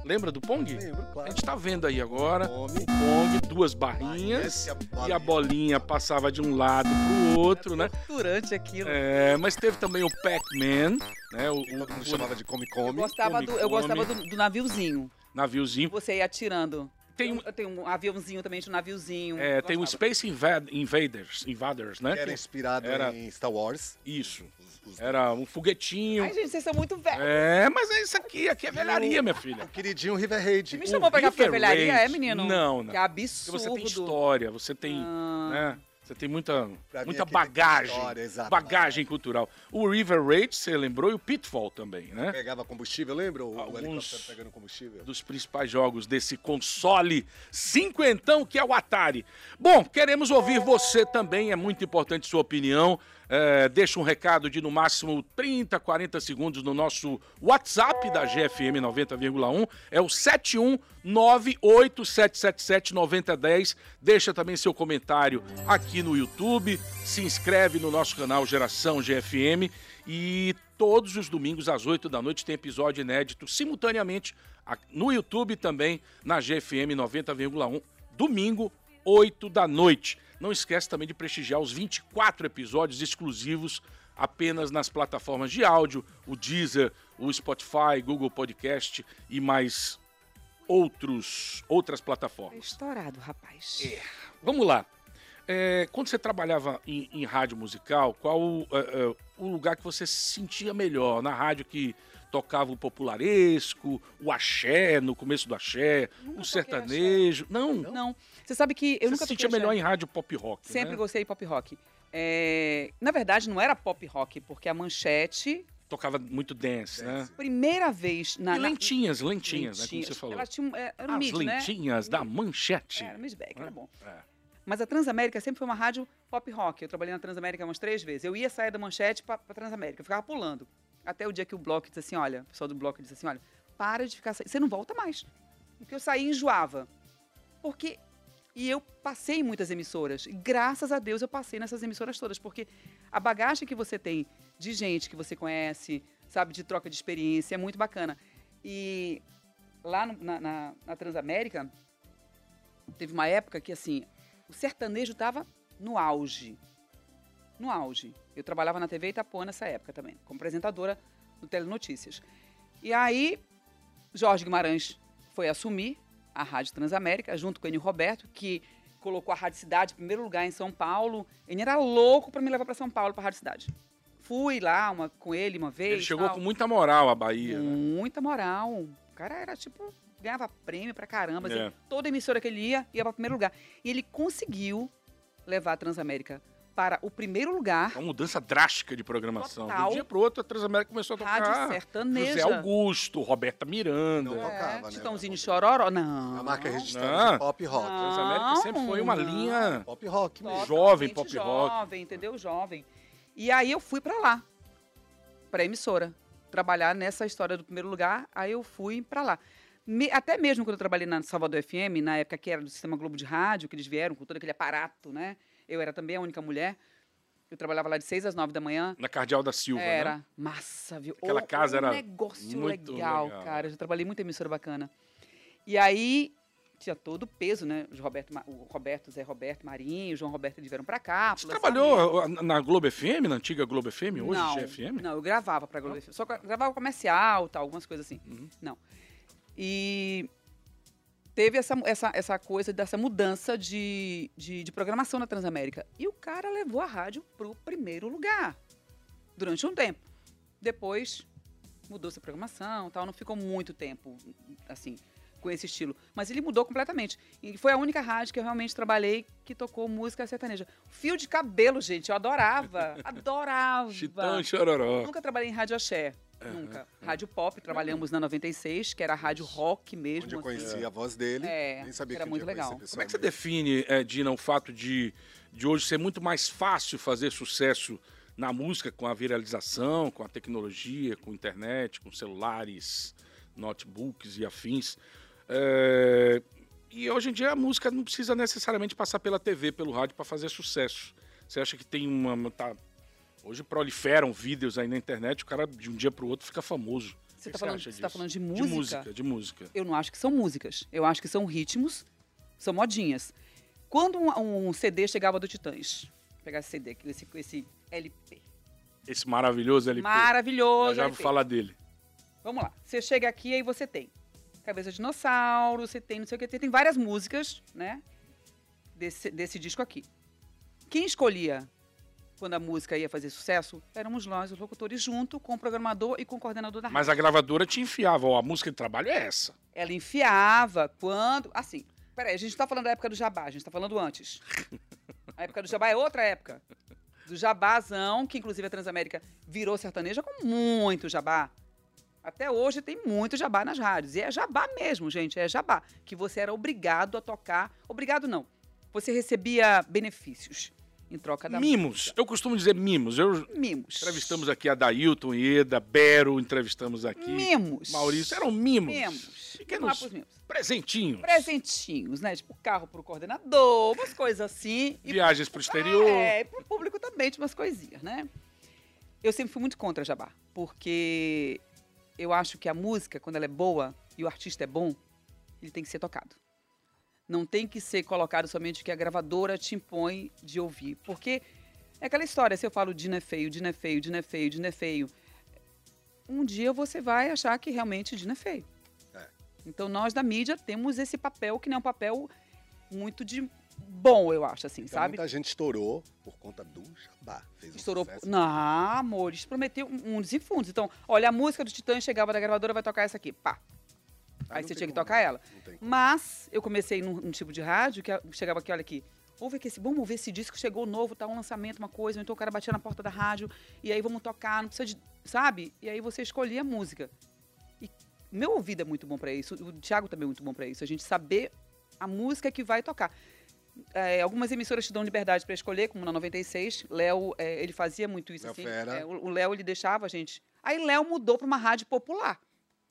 Lembra do Pong? Lembro, A claro. gente tá vendo aí agora Nome. o Pong, duas barrinhas e a bolinha passava de um lado pro outro, né? Durante aquilo. É, mas teve também o Pac-Man, né? O, o, o chamava de Come Eu Come. gostava, do, eu come, gostava come. do, do naviozinho. naviozinho. Você ia atirando. Tem um- Eu tenho um aviãozinho também, um naviozinho. É, tem o gostava. Space Invad- Invaders, Invaders, né? Que era inspirado Era- em Star Wars. Isso. Os- os- Era um foguetinho. Ai, gente, vocês são muito velhos. É, mas é isso aqui, aqui é velharia, minha O filha. queridinho River Raid. Você me o chamou pra cá pra River velharia, é, menino? Não, não. Que absurdo. Porque você tem história, você tem, Ah. né? Você tem muita, Pra muita bagagem, história, exato. bagagem cultural. O River Raid, você lembrou, e o Pitfall também, né? Pegava combustível, lembra? O, Alguns- helicóptero pegando combustível. Dos principais jogos desse console cinquentão que é o Atari. Bom, queremos ouvir você também, é muito importante sua opinião. É, deixa um recado de no máximo 30, 40 segundos no nosso WhatsApp da GFM 90,1. É o 71987779010. Deixa também seu comentário aqui no YouTube. Se inscreve no nosso canal Geração GFM. E todos os domingos às 8 da noite tem episódio inédito simultaneamente no YouTube também na GFM 90,1. Domingo, 8 da noite. Não esquece também de prestigiar os 24 episódios exclusivos apenas nas plataformas de áudio, o Deezer, o Spotify, Google Podcast e mais outros outras É plataformas. estourado, rapaz. Vamos lá. É, quando você trabalhava em, em rádio musical, qual é, é, o lugar que você se sentia melhor? Na rádio que tocava o popularesco, o axé, no começo do axé, Nunca o sertanejo. Não, Não. Você sabe que eu você nunca se sentia melhor axé. em rádio pop rock, Sempre né? gostei de pop rock. É, Na verdade, não era pop rock, porque a manchete, Tocava muito dance, né? primeira vez na. e na- lentinhas, lentinhas, né? Como lentinhas. você falou. Ela tinha um, é, era um As mid, né? lentinhas da manchete. Era, Midback, era bom. É. Mas a Transamérica sempre foi uma rádio pop rock. Eu trabalhei na Transamérica umas três vezes. Eu ia sair da manchete pra Transamérica. Eu ficava pulando. Até o dia que o bloco disse assim: olha, o pessoal do bloco disse assim: olha, para de ficar. sa- Você não volta mais. Porque eu saí e enjoava. Porque. E eu passei em muitas emissoras. Graças a Deus eu passei nessas emissoras todas. Porque a bagagem que você tem de gente que você conhece, sabe, de troca de experiência, é muito bacana. E lá no- na, na, na Transamérica, teve uma época que, assim, o sertanejo estava no auge. No auge. Eu trabalhava na TV Itapuã nessa época também, como apresentadora do Telenotícias. E aí, Jorge Guimarães foi assumir a Rádio Transamérica, junto com o Enio Roberto, que colocou a Rádio Cidade em primeiro lugar em São Paulo. Ele era louco para me levar para São Paulo, para a Rádio Cidade. Fui lá uma, com ele uma vez. Ele chegou tal. com muita moral à Bahia. né? Muita moral. O cara era tipo, ganhava prêmio pra caramba. assim, É. toda emissora que ele ia, ia pra primeiro lugar. E ele conseguiu levar a Transamérica para o primeiro lugar. Uma mudança drástica de programação. De Total. um dia pro outro, a Transamérica começou a tocar Rádio sertaneja. José Augusto, Roberta Miranda. Não. É, tocava, né? Chitãozinho de Chororó. Não. A marca registrada de pop rock. Não. Transamérica sempre foi uma não. linha Pop rock mesmo. Jovem pop rock. Jovem, entendeu? Jovem. E aí eu fui pra lá, pra emissora, trabalhar nessa história do primeiro lugar. Aí eu fui pra lá. Me- até mesmo quando eu trabalhei na Salvador FM, na época que era do Sistema Globo de Rádio, que eles vieram com todo aquele aparato, né? Eu era também a única mulher. Eu trabalhava lá de 6 às 9 da manhã. Na Cardeal da Silva, Era né? massa, viu? Aquela Ô, casa um era negócio legal, legal. cara. Eu já trabalhei muito em emissora bacana. E aí tinha todo o peso, né? Os Roberto, o Roberto, Zé Roberto, Marinho, o João Roberto, eles vieram pra cá. Você trabalhou na Globo FM, na antiga Globo FM, hoje não, GFM? Não, eu gravava pra Globo FM. Só gra- gravava comercial, tal, algumas coisas assim. Uhum. Não. E teve essa, essa, essa coisa dessa mudança de, de, de programação na Transamérica. E o cara levou a rádio pro primeiro lugar durante um tempo. Depois mudou-se a programação, tal, não ficou muito tempo assim com esse estilo, mas ele mudou completamente. E foi a única rádio que eu realmente trabalhei que tocou música sertaneja. Fio de cabelo, gente, eu adorava, adorava. Chitão e Chororó. Nunca trabalhei em rádio axé, nunca. Rádio pop, trabalhamos na 96, que era rádio rock mesmo. Onde eu assim. conheci a voz dele. É, nem sabia era que um muito legal. Como é que você define, eh, Dina, o fato de, de hoje ser muito mais fácil fazer sucesso na música com a viralização, com a tecnologia, com a internet, com celulares, notebooks e afins? Eh, e hoje em dia a música não precisa necessariamente passar pela TV, pelo rádio para fazer sucesso. Você acha que tem uma. Tá, hoje proliferam vídeos aí na internet, o cara de um dia para o outro fica famoso. Você tá que falando- tá falando de De música? música, de música. Eu não acho que são músicas. Eu acho que são ritmos, são modinhas. Quando um, um CD chegava do Titãs, vou pegar esse CD esse, esse LP. Esse maravilhoso LP. Maravilhoso. Eu já vou LP. falar dele. Vamos lá. Você chega aqui aí você tem Cabeça de Dinossauro, você tem não sei o que, você tem várias músicas, né? Desse, desse disco aqui. Quem escolhia quando a música ia fazer sucesso éramos nós, os locutores, junto com o programador e com o coordenador da rádio. Mas a gravadora te enfiava, ó, a música de trabalho é essa. Ela enfiava quando. Assim, peraí, a gente não tá falando da época do jabá, a gente tá falando antes. A época do jabá é outra época. Do jabazão, que inclusive a Transamérica virou sertaneja com muito jabá. Até hoje tem muito jabá nas rádios. E é jabá mesmo, gente. É jabá. Que você era obrigado a tocar. Obrigado não. Você recebia benefícios em troca da Mimos. música. Eu costumo dizer mimos. Eu Mimos. entrevistamos aqui a Dailton, Ieda, Bero, entrevistamos aqui. Mimos. Maurício, eram mimos. Mimos. Pequenos mimos. presentinhos. presentinhos, né? Tipo carro pro coordenador, umas coisas assim. Viagens pro exterior. É, e pro público também, tinha umas coisinhas, né? Eu sempre fui muito contra Jabá, porque eu acho que a música, quando ela é boa e o artista é bom, ele tem que ser tocado. Não tem que ser colocado somente que a gravadora te impõe de ouvir. Porque é aquela história, se eu falo Dina é feio, Dina é feio, Dina é feio, Dina é feio, um dia você vai achar que realmente Dina é feio. É. Então nós da mídia temos esse papel que não é um papel muito de bom, eu acho, assim, Então, sabe? muita gente estourou por conta do jabá. Fez um Estourou. sucesso. Não, amor, eles prometeram um dos infundos. Então, olha, a música do Titã chegava da gravadora, vai tocar essa aqui. Pá. Aí você tinha que como, tocar ela. Mas eu comecei num, num tipo de rádio que chegava aqui, olha aqui. Vamos ver, que esse, vamos ver esse disco chegou novo, tá um lançamento, uma coisa. Então o cara batia na porta da rádio e aí vamos tocar, não precisa de. Sabe? E aí você escolhia a música. E meu ouvido é muito bom para isso, o Thiago também é muito bom para isso. A gente saber a música que vai tocar. É, algumas emissoras te dão liberdade para escolher, como na 96. Léo, é, ele fazia muito isso Léo assim. É, o o Léo, ele deixava a gente. Aí Léo mudou para uma rádio popular.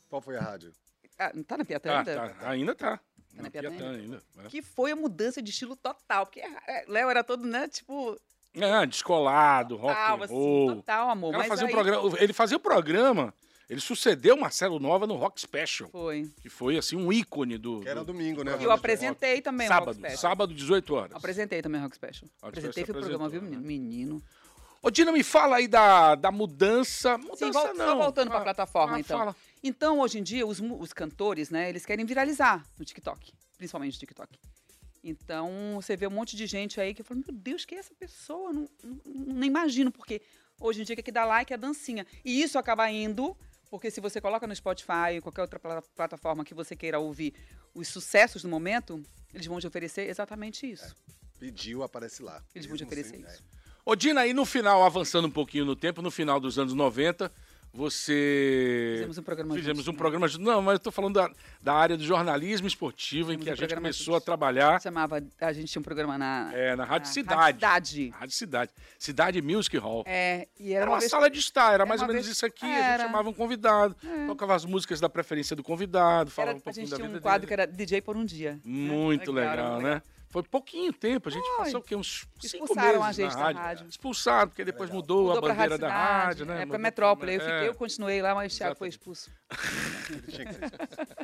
Qual foi a rádio? Ah, não tá na Piatã Ah, ainda? tá. Ainda tá. na Na Piatã Piatã ainda. é. Que foi a mudança de estilo total. Porque é, Léo era todo, né, tipo... É, descolado, rock Total, and assim, roll. total, amor. Mas fazia aí o programa, ele fazia o programa, ele sucedeu Marcelo Nova no Rock Special, Foi. que foi assim um ícone do, Que era do- domingo, né? E eu apresentei também Rock sábado, Special. sábado 18 horas. Apresentei também o Rock Special. Rock apresentei o programa, viu, menino? Menino. Ô, Dina, me fala aí da, da mudança. Mudança Sim, vol- não. só voltando para a Ah, plataforma, ah, então. fala. Então, hoje em dia, os, os cantores, né, eles querem viralizar no TikTok. Principalmente no TikTok. Então, você vê um monte de gente aí que fala, meu Deus, quem é essa pessoa? Não, não, não imagino, porque hoje em dia o que dá like é a dancinha. E isso acaba indo, porque se você coloca no Spotify ou qualquer outra pla- plataforma que você queira ouvir os sucessos do momento, eles vão te oferecer exatamente isso. Pediu, aparece lá. Eles vão te Mesmo oferecer sem- isso. Ô, Dina, aí no final, avançando um pouquinho no tempo, no final dos anos 90, você. Fizemos um programa Fizemos juntos, um né? programa junto. Não, mas eu tô falando da, da área do jornalismo esportivo, em Fizemos que a um gente programa começou juntos. a trabalhar Chamava, a gente tinha um programa na, é, na Rádio na Cidade. Cidade. Rádio Cidade. Cidade Music Hall. É, e era, Era uma uma vez sala de estar, era mais uma ou menos vez- isso aqui. A Era. gente chamava um convidado, É. tocava as músicas da preferência do convidado, falava Era, um a pouquinho gente da tinha vida um quadro dele. que era DJ por um dia. né? Muito legal, era muito né? Foi pouquinho tempo, a gente Foi. passou o quê? Uns cinco Expulsaram a meses gente na da rádio. rádio. Expulsado, porque depois mudou, a pra bandeira da Cidade, rádio, né? É, Mudou pra Metrópole. Eu, é. fiquei, eu continuei lá, mas o Thiago foi expulso.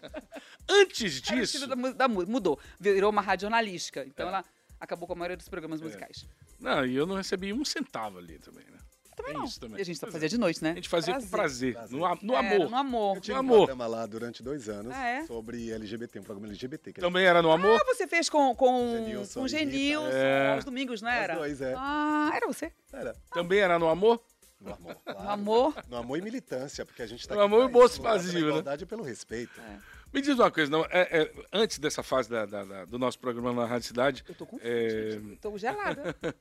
Antes disso, da mu- da mu- mudou. Virou uma rádio jornalística. Então ela acabou com a maioria dos programas É. musicais. não, e eu não recebi um centavo ali também, né? Também Tem não. isso também. E a gente só fazia é. de noite, né? A gente fazia com prazer, Prazer. no, a- no Era, amor. no amor. Eu tive um amor. programa lá durante dois anos Ah, é? sobre LGBT, um programa LGBT. Também era no amor? Ah, você fez com, com, Genilson com. Genilson É. aos domingos, não Os era? dois, é. Ah, era você. Era. Também era no amor? No amor. No claro. amor. No amor e militância, porque a gente tá No amor e lutar vazio, né? igualdade e pelo respeito. Me diz uma coisa, não, é- é, antes dessa fase da- da- da- do nosso programa na Rádio Cidade, Eu tô com É. gente. Tô gelada.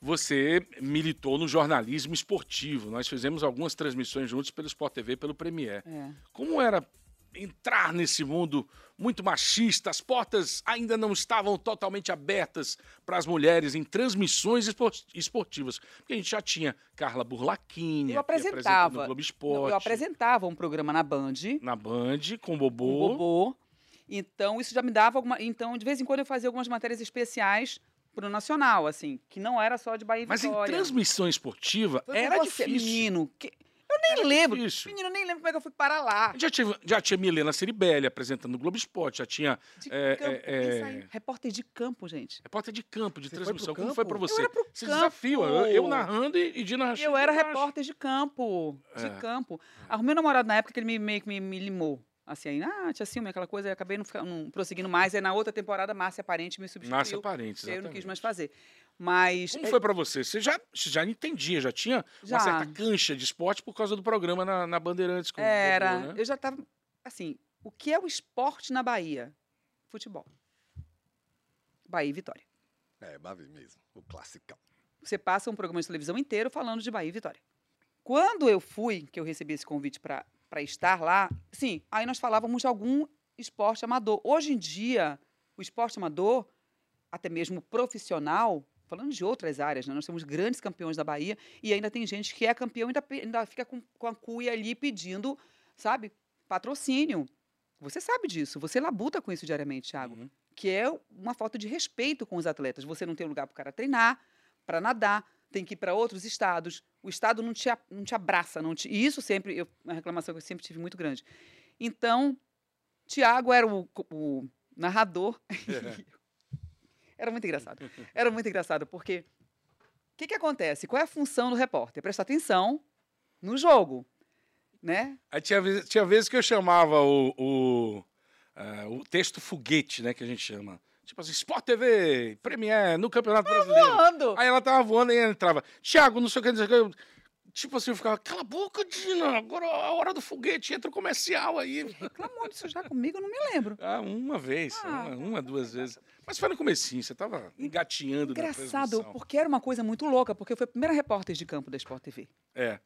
você militou no jornalismo esportivo. Nós fizemos algumas transmissões juntos pelo Sport TV e pelo Premier. É. Como era entrar nesse mundo muito machista? As portas ainda não estavam totalmente abertas para as mulheres em transmissões espor- esportivas. Porque a gente já tinha Carla Burlaquini, Eu que apresenta no apresentava. Globo Esporte, Eu apresentava um programa na Band, na Band, com o com Bobô. o Bobô. Então, isso já me dava alguma. Então, de vez em quando, eu fazia algumas matérias especiais pro Nacional, assim, que não era só de Bahia e Mas em Vitória. transmissão esportiva Foi era você, difícil. menino. que- Eu nem Era lembro. difícil. Menino, eu nem lembro como é que eu fui parar lá. Já tinha, já tinha Milena Ciribelli apresentando no Globo Esporte, já tinha De É, campo. é, é. aí, Repórter de campo, gente. repórter de campo, de Você transmissão. Como foi pra campo? você? Eu era pro Esse campo. desafio, eu, eu narrando e, e Dina Rachid Eu era repórter de campo. De É. campo. Arrumei um namorado na época que ele me, meio que me, me limou. Assim, aí, ah, tinha ciúme, aquela coisa, e acabei não, não prosseguindo mais. Aí na outra temporada, Márcia Parente me substituiu. Márcia Parentes, e aí eu não exatamente. quis mais fazer. Mas. Como é, foi pra você? Você já, você já entendia, já tinha Já. uma certa cancha de esporte por causa do programa na, na Bandeirantes. Com o Era. Né? Eu já estava. Assim, o que é o esporte na Bahia? Futebol. Bahia e Vitória. É, Bavi mesmo. O classicão. Você passa um programa de televisão inteiro falando de Bahia e Vitória. Quando eu fui, que eu recebi esse convite para estar lá, sim, aí nós falávamos de algum esporte amador. Hoje em dia, o esporte amador, até mesmo profissional, falando de outras áreas, né? nós temos grandes campeões da Bahia e ainda tem gente que é campeão e ainda, ainda fica com, com a cuia ali pedindo, sabe, patrocínio. Você sabe disso, você labuta com isso diariamente, Thiago Uhum. que é uma falta de respeito com os atletas. Você não tem lugar para o cara treinar, para nadar, tem que ir para outros estados. O estado não te, não te abraça. Não te, e isso sempre, eu, uma reclamação que eu sempre tive muito grande. Então, Tiago era o, o narrador. era muito engraçado. Era muito engraçado, porque o que, que acontece? Qual é a função do repórter? Prestar atenção no jogo, né? Aí tinha, tinha vezes que eu chamava o, o, ah, o texto foguete, né, que a gente chama. Tipo assim, Sport TV, Premier, no Campeonato Brasileiro. Voando! Aí ela tava voando e entrava. Thiago, não sei o que, não sei o que. Eu, Tipo assim, eu ficava, cala a boca, Dina, agora é a hora do foguete, entra o comercial aí. Reclamou disso já comigo, eu não me lembro. Ah, uma vez, Ah, uma, uma, duas vezes. Mas foi no comecinho, você tava engatinhando na Engraçado, transmissão. porque era uma coisa muito louca, porque eu fui a primeira repórter de campo da Sport TV. É.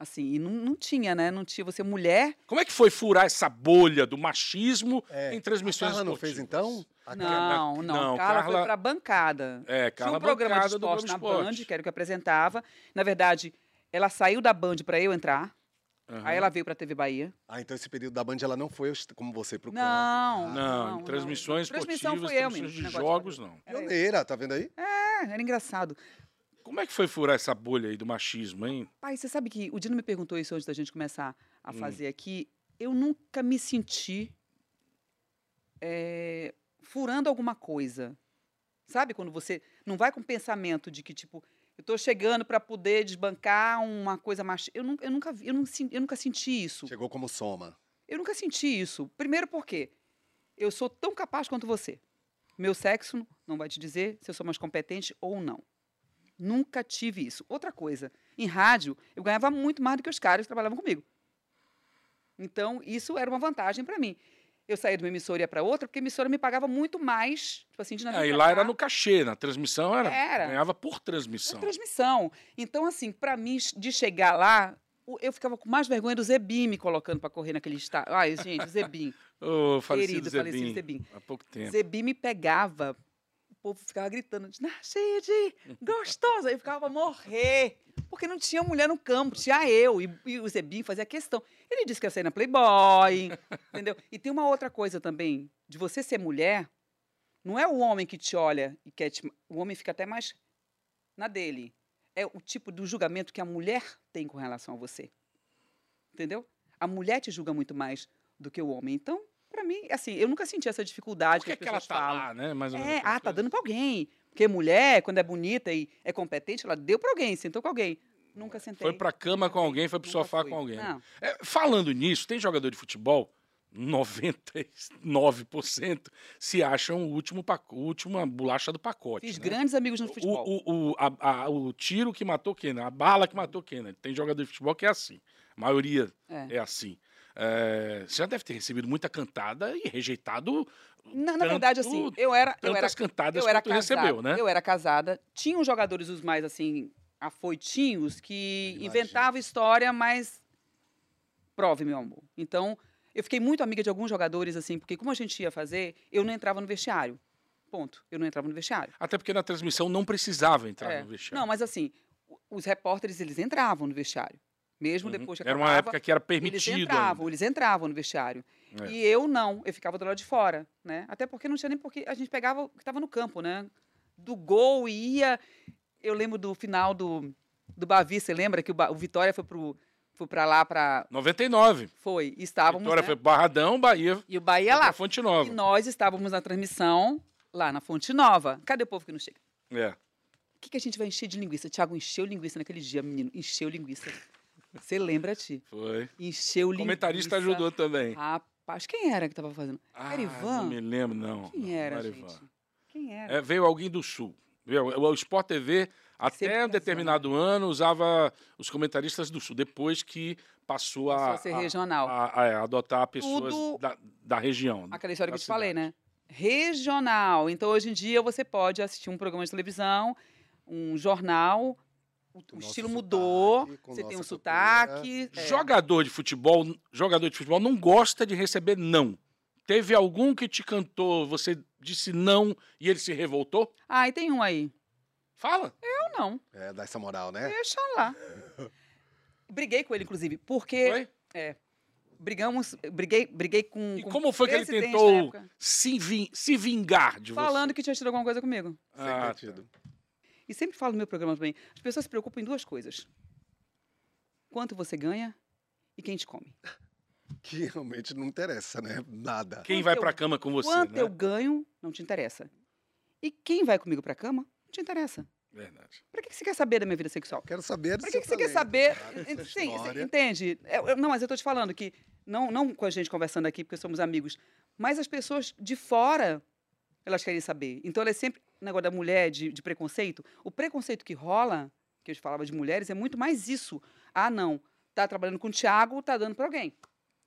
Assim, e não, não tinha, né? Não tinha você mulher. Como é que foi furar essa bolha do machismo É, em transmissões A Carla não fez então? A Não, não. não, Carla, Carla- foi pra bancada. É, Tinha Carla um programa de Bancada do esporte na Band, Esporte. que era o que eu apresentava. Na verdade, ela saiu da Band para eu entrar. Aham. Aí ela veio pra TV Bahia. Ah, então esse período da Band ela não foi como você pro. Não, Não, não, em transmissões Transmissão esportivas, fui eu transmissões mesmo, de jogos, de- não. Era eu. Pioneira, tá vendo aí? É, era engraçado. Como é que foi furar essa bolha aí do machismo, hein? Pai, você sabe que o Dino me perguntou isso antes da gente começar a Hum. fazer aqui. Eu nunca me senti eh, furando alguma coisa. Sabe quando você não vai com o pensamento de que, tipo, eu estou chegando para poder desbancar uma coisa mais. Eu, eu, nunca, vi- eu, não, eu nunca senti isso. Chegou como soma. Eu nunca senti isso. Primeiro porque eu sou tão capaz quanto você. Meu sexo não vai te dizer se eu sou mais competente ou não. Nunca tive isso. Outra coisa, em rádio, eu ganhava muito mais do que os caras que trabalhavam comigo. Então, isso era uma vantagem para mim. Eu saía de uma emissora e ia para outra, porque a emissora me pagava muito mais, tipo assim, de Aí pra lá cá. era no cachê, na transmissão era, Era. ganhava por transmissão. transmissão. Então, assim, para mim, de chegar lá, eu ficava com mais vergonha do Zebim me colocando para correr naquele estádio. Ai, gente, Zebim. Ô, falecido Querido, Zebim, falecido Zebim. há pouco tempo. Zebi me pegava, povo ficava gritando, Narcide, gostosa. Eu ficava pra morrer, porque não tinha mulher no campo, tinha eu. E, e o Zebi fazia questão. Ele disse que ia sair na Playboy, entendeu? E tem uma outra coisa também, de você ser mulher, Não é o homem que te olha e quer te. O homem fica até mais na dele. É o tipo do julgamento que a mulher tem com relação a você. Entendeu? A mulher te julga muito mais do que o homem. Então, mim, assim, eu nunca senti essa dificuldade Por que, que que as ela pessoas tá falam. lá, né? Mais ou menos É, ah, tá dando pra alguém. Porque mulher, quando é bonita e é competente, ela deu pra alguém, sentou com alguém. Nunca sentei. Foi pra cama com alguém, foi pro Nunca sofá fui. com alguém. né? É, falando nisso, tem jogador de futebol, 99% se acham o último paco, última bolacha do pacote. Fiz né? grandes amigos no O, futebol. o, o, a- a- o tiro que matou Kennedy, a bala que matou Kennedy. Tem jogador de futebol que é assim. A maioria É. é assim. É, você já deve ter recebido muita cantada e rejeitado Na, na tanto- verdade, assim, eu era, eu era tantas cantadas eu era casada, recebeu, né? Eu era casada. Tinha uns jogadores os mais assim afoitinhos que inventavam história, mas prove, meu amor. Então, eu fiquei muito amiga de alguns jogadores assim, porque como a gente ia fazer, eu não entrava no vestiário. Ponto. Eu não entrava no vestiário. Até porque na transmissão não precisava entrar É. no vestiário. Não, mas assim, os repórteres eles entravam no vestiário. Mesmo Uhum. depois que Era uma acabava, época que era eles permitido. entravam, ainda. eles entravam no vestiário. É. E eu não, eu ficava do lado de fora, né? Até porque não tinha nem porque a gente pegava o que estava no campo, né? Do gol e ia. Eu lembro do final do, do Bavi, você lembra que o, Ba- o Vitória foi pro para lá para 99. foi, e estávamos, Vitória né? foi Barradão, Bahia E o Bahia lá. Fonte E Nova. nós estávamos na transmissão lá na Fonte Nova. Cadê o povo que não chega? É. O que, que a gente vai encher de linguiça? O Thiago encheu linguiça naquele dia, menino. Encheu linguiça. Você lembra, Ti? Foi. Encheu O linguiça. comentarista ajudou também. Rapaz, quem era que tava fazendo? Ah, era Ivan? Não me lembro, não. Quem Não, era, não gente? Ivan. Quem era? É, veio alguém do Sul. O Sport TV, até um determinado ano, usava os comentaristas do Sul. Depois que passou a, Passou a ser regional. a- a- é, adotar pessoas Tudo- da, da região. Aquela história que eu te falei, cidade. né? Regional. Então, hoje em dia, você pode assistir um programa de televisão, um jornal, o, o estilo sotaque, mudou, você tem um sotaque. é. Jogador de futebol, jogador de futebol não gosta de receber não. Teve algum que te cantou, você disse não e ele se revoltou? Ah, e tem um aí. Fala. Eu não. É, dá essa moral, né? Deixa lá. Briguei com ele, inclusive, porque Foi? brigamos, briguei, briguei com. E com como foi que ele tentou se, vin- se vingar de Falando que tinha tido alguma coisa comigo. você? Sem Ah, sentido. E sempre falo no meu programa também. As pessoas se preocupam em duas coisas: quanto você ganha e quem te come. Que realmente não interessa, né? Nada. Quem Quanto vai eu- pra cama com você, Quanto né? eu ganho, não te interessa. E quem vai comigo pra cama, não te interessa. Verdade. Pra que que você quer saber da minha vida sexual? Quero saber do Pra que, que você quer saber? Sim, entende? Eu- eu- não, mas eu tô te falando que, não, não com a gente conversando aqui, porque somos amigos, mas as pessoas de fora, elas querem saber. Então, ela é sempre, negócio da mulher, de, de preconceito, o preconceito que rola, que eu te falava de mulheres, é muito mais isso. Ah, não, tá trabalhando com o Thiago, tá dando pra alguém.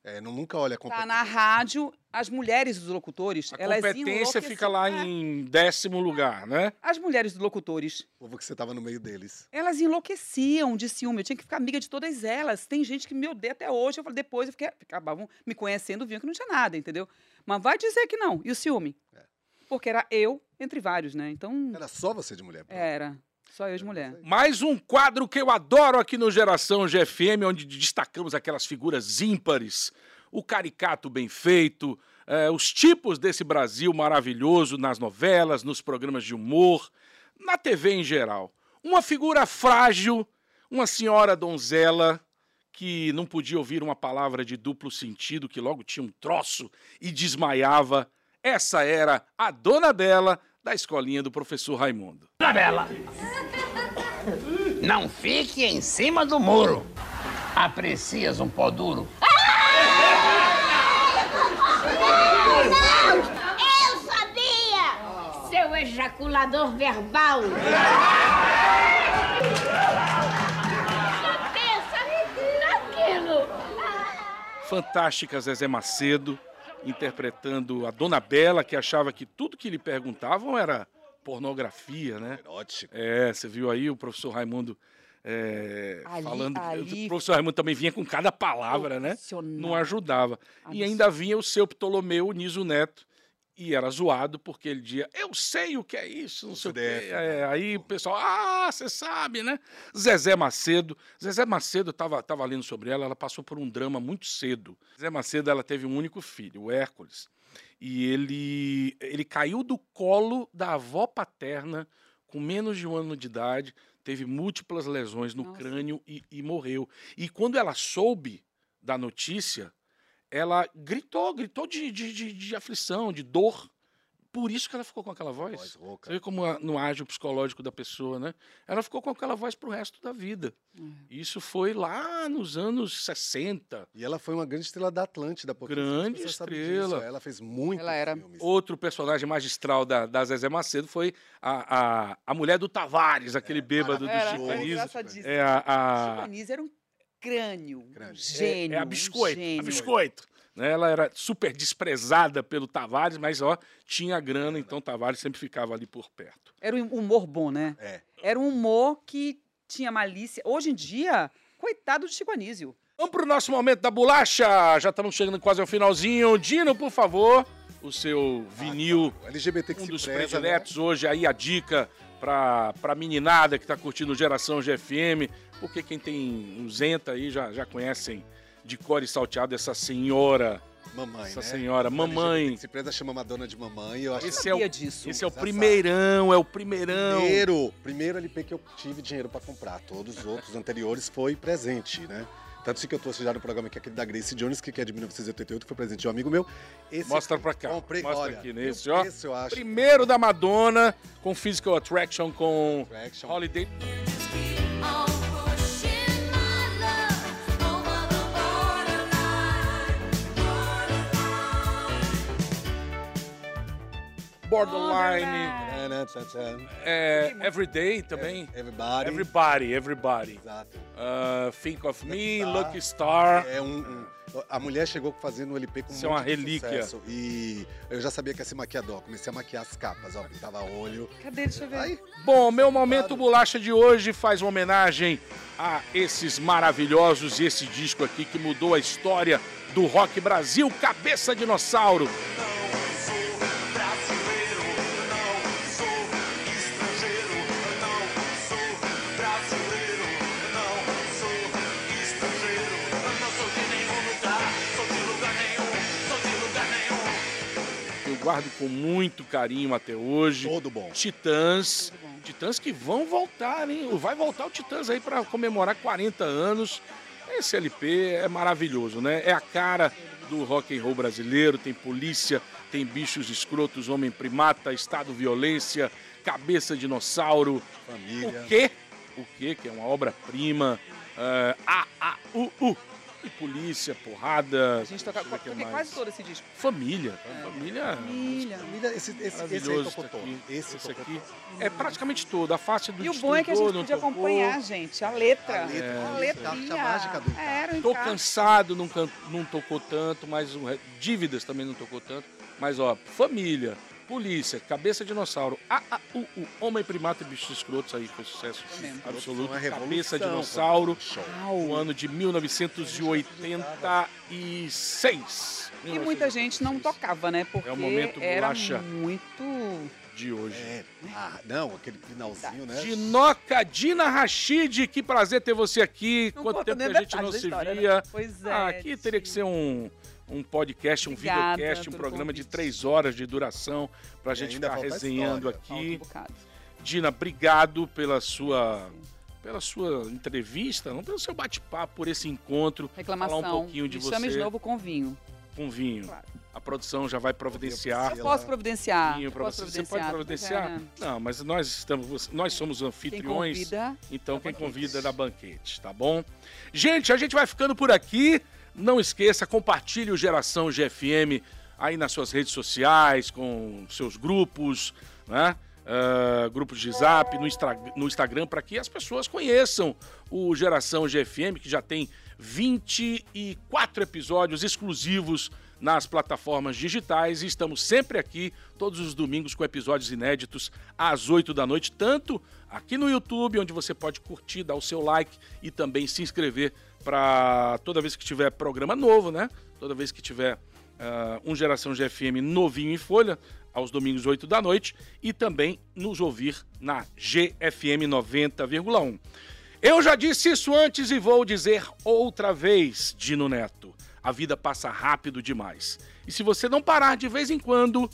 É, não, nunca olha a Tá competência. na rádio, as mulheres dos locutores, A elas competência fica lá. É. em décimo lugar, né? As mulheres dos locutores, O povo que você tava no meio deles. elas enlouqueciam de ciúme. Eu tinha que ficar amiga de todas elas. Tem gente que me odeia até hoje. Eu falei, depois eu fiquei, acabavam me conhecendo, viam que não tinha nada, entendeu? Mas vai dizer que não. E o ciúme? É. Porque era eu entre vários, né? Então, Era só você de mulher. pronto. era. Só eu de mulher. Mais um quadro que eu adoro aqui no Geração GFM, onde destacamos aquelas figuras ímpares, o caricato bem feito, eh, os tipos desse Brasil maravilhoso nas novelas, nos programas de humor, na TV em geral. Uma figura frágil, uma senhora donzela que não podia ouvir uma palavra de duplo sentido, que logo tinha um troço e desmaiava. Essa era a Dona Bela da escolinha do professor Raimundo. Bela. Não fique em cima do muro. Aprecias um pó duro? Eu sabia! Seu ejaculador verbal! Você pensa naquilo! fantástica Zezé Macedo, interpretando a Dona Bela, que achava que tudo que lhe perguntavam era pornografia, né? Erótico. É, você viu aí o professor Raimundo é, Ali- falando. ali- O professor Raimundo também vinha com cada palavra, né? Não ajudava. E ainda vinha o seu Ptolomeu Niso Neto, E era zoado porque ele dizia, eu sei o que é isso, não sei o quê. É, aí o pessoal, ah, você sabe, né? Zezé Macedo. Zezé Macedo estava tava lendo sobre ela, ela passou por um drama muito cedo. Zezé Macedo, ela teve um único filho, o Hércules. E ele, ele caiu do colo da avó paterna com menos de um ano de idade, teve múltiplas lesões no Nossa. crânio e, e morreu. E quando ela soube da notícia, ela gritou, gritou de, de, de, de aflição, de dor. Por isso que ela ficou com aquela voz. Voz rouca. Você vê como a- não age o psicológico da pessoa, né? Ela ficou com aquela voz pro resto da vida. Isso foi lá nos anos 60. E ela foi uma grande estrela da Atlântida. porque Grande estrela. disso. Ela fez muito Ela era filmes. Outro personagem magistral da, da Zezé Macedo foi a, a, a mulher do Tavares, aquele bêbado do Chico Anísio. É a, a- Chico Anísio era um crânio, Crânio. gênio. é a biscoito, um a gênio. biscoito. né? Ela era super desprezada pelo Tavares, mas ó, tinha grana, então Tavares sempre ficava ali por perto. Era um humor bom, né? É. Era um humor que tinha malícia. Hoje em dia, coitado de Chico Anísio. Vamos pro nosso momento da bolacha. Já estamos chegando quase ao finalzinho. Dino, por favor, o seu vinil, O LGBT que um se dos preza, né? prediletos hoje. Aí a dica pra, pra meninada que tá curtindo Geração GFM. Porque quem tem um Zenta aí já, já conhecem de cor e salteado essa senhora. Mamãe, Essa né? senhora, mamãe. Que se preza chama Madonna de mamãe. Eu acho Esse é o, disso. esse é o primeirão, é o primeirão. Primeiro, primeiro LP que eu tive dinheiro pra comprar. Todos os outros anteriores foi presente, né? Tanto assim que eu trouxe já no programa é aquele da Grace Jones, que é de 1988, que foi presente de um amigo meu. Esse Mostra pra cá. Comprei, Mostra olha, aqui nesse, ó. Esse eu acho. Primeiro da Madonna, com Physical Attraction, com Attraction. Holiday. Borderline, é, Everyday também. Everybody. Everybody, everybody. Exato. Uh, think of Me, Star. Lucky Star. É um, um- a mulher chegou fazendo o LP com Isso é uma relíquia. sucesso. E eu já sabia que ia ser maquiador. Comecei a maquiar as capas, ó. Pintava olho. Cadê? Deixa eu ver. Aí, Bom, meu momento bolacha de hoje faz uma homenagem a esses maravilhosos e esse disco aqui que mudou a história do rock Brasil, Cabeça Dinossauro. Eu guardo com muito carinho até hoje. todo bom. Titãs. Tudo bom. Titãs que vão voltar, hein? Vai voltar o Titãs aí para comemorar 40 anos. Esse LP é maravilhoso, né? É a cara do rock and roll brasileiro. Tem polícia, tem bichos escrotos, homem primata, estado violência, cabeça dinossauro. Família. O quê? O quê? Que é uma obra-prima. É, A, A, U, U. E polícia, porrada. A gente toca, mais. quase todo esse disco. Família. Família. Família. Família, esse, esse, esse aí tocou todo. aqui. Esse, Esse aqui é praticamente todo. A face do E o bom é que a gente podia tocou. acompanhar, gente, a letra. A letra, a a letrinha. a mágica do um Tô cansado, não, can- não tocou tanto, mas o dívidas também não tocou tanto. Mas ó, família, polícia, cabeça dinossauro, A, A, U, U, homem primata e bichos escrotos aí foi sucesso absoluto. Uma Cabeça dinossauro, Show. o ano de 1986. E muita gente não tocava, né? Porque É o momento era bolacha. muito... de hoje. É, ah, não, aquele finalzinho, né? Dinoca Dina Rachid, que prazer ter você aqui. Não Quanto tempo que a gente não se história, né? via. Pois é. Ah, aqui teria que ser um, um podcast, um Obrigada videocast, um programa de convite. três horas de duração pra E gente ficar a resenhando um aqui. Dina, obrigado pela sua pela sua entrevista, não pelo seu bate-papo, por esse encontro, Reclamação. falar um pouquinho de Me chame de você novo com vinho. com vinho. Claro. A produção já vai providenciar. Eu posso providenciar. vinho pra posso você. Você pode providenciar? mas, é, Não, mas nós estamos, nós somos Quem anfitriões. convida, Então quem banquete. convida é da banquete, tá bom? Gente, a gente vai ficando por aqui. Não esqueça, compartilhe o Geração GFM aí nas suas redes sociais, com seus grupos, né? Ah, grupos de zap, no, Instra- no Instagram, para que as pessoas conheçam o Geração GFM, que já tem 24 episódios exclusivos nas plataformas digitais e estamos sempre aqui todos os domingos com episódios inéditos às 8 da noite, tanto aqui no YouTube, onde você pode curtir, dar o seu like e também se inscrever para toda vez que tiver programa novo, né? Toda vez que tiver uh, um Geração GFM novinho em folha, aos domingos 8 da noite, e também nos ouvir na GFM 90,1. Eu já disse isso antes e vou dizer outra vez, Dino Neto. A vida passa rápido demais. E se você não parar de vez em quando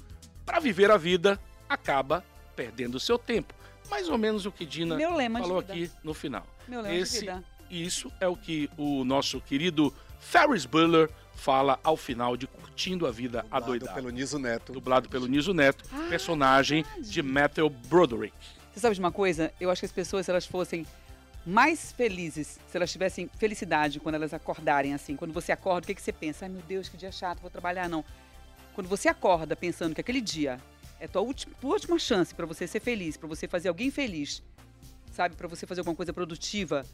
para viver a vida, acaba perdendo seu tempo. Mais ou menos o que Dina falou aqui no final. Meu lema Esse, de vida. Isso é o que o nosso querido Ferris Bueller fala ao final de Curtindo a Vida Dublado Adoidada. pelo Niso Neto. Dublado pelo Niso Neto, ah, personagem verdade. de Matthew Broderick. Você sabe de uma coisa? Eu acho que as pessoas, se elas fossem mais felizes, se elas tivessem felicidade quando elas acordarem assim. Quando você acorda, o que, que você pensa? Ai meu Deus, que dia chato, vou trabalhar. Não. Quando você acorda pensando que aquele dia é tua última, tua última chance para você ser feliz, para você fazer alguém feliz, sabe? Para você fazer alguma coisa produtiva.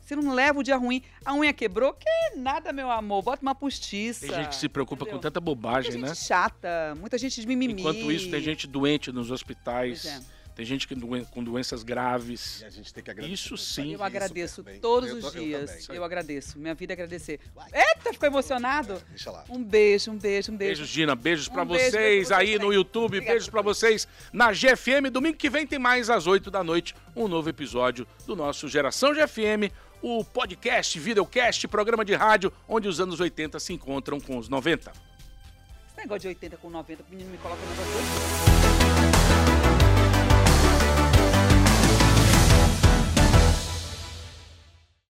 Você não leva o dia ruim. A unha quebrou? Que nada, meu amor. Bota uma postiça. Tem gente que se preocupa entendeu? com tanta bobagem, muita né? Gente chata, muita gente de mimimi. Enquanto isso, tem gente doente nos hospitais. Pois é. Tem gente que doen com doenças graves. E a gente tem que agradecer. Isso sim. Eu agradeço todos os dias. Eu, eu, agradeço. Minha vida é agradecer. Eita, ficou emocionado? É, deixa lá. Um beijo, um beijo, um beijo. Beijos, Gina. Beijos um pra beijo, vocês aí no YouTube. Obrigada. Beijos pra vocês na GFM. Domingo que vem tem mais às 8 da noite um novo episódio do nosso Geração GFM o podcast, videocast, programa de rádio, onde os anos 80 se encontram com os 90. Esse negócio de 80 com 90, o menino me coloca no negócio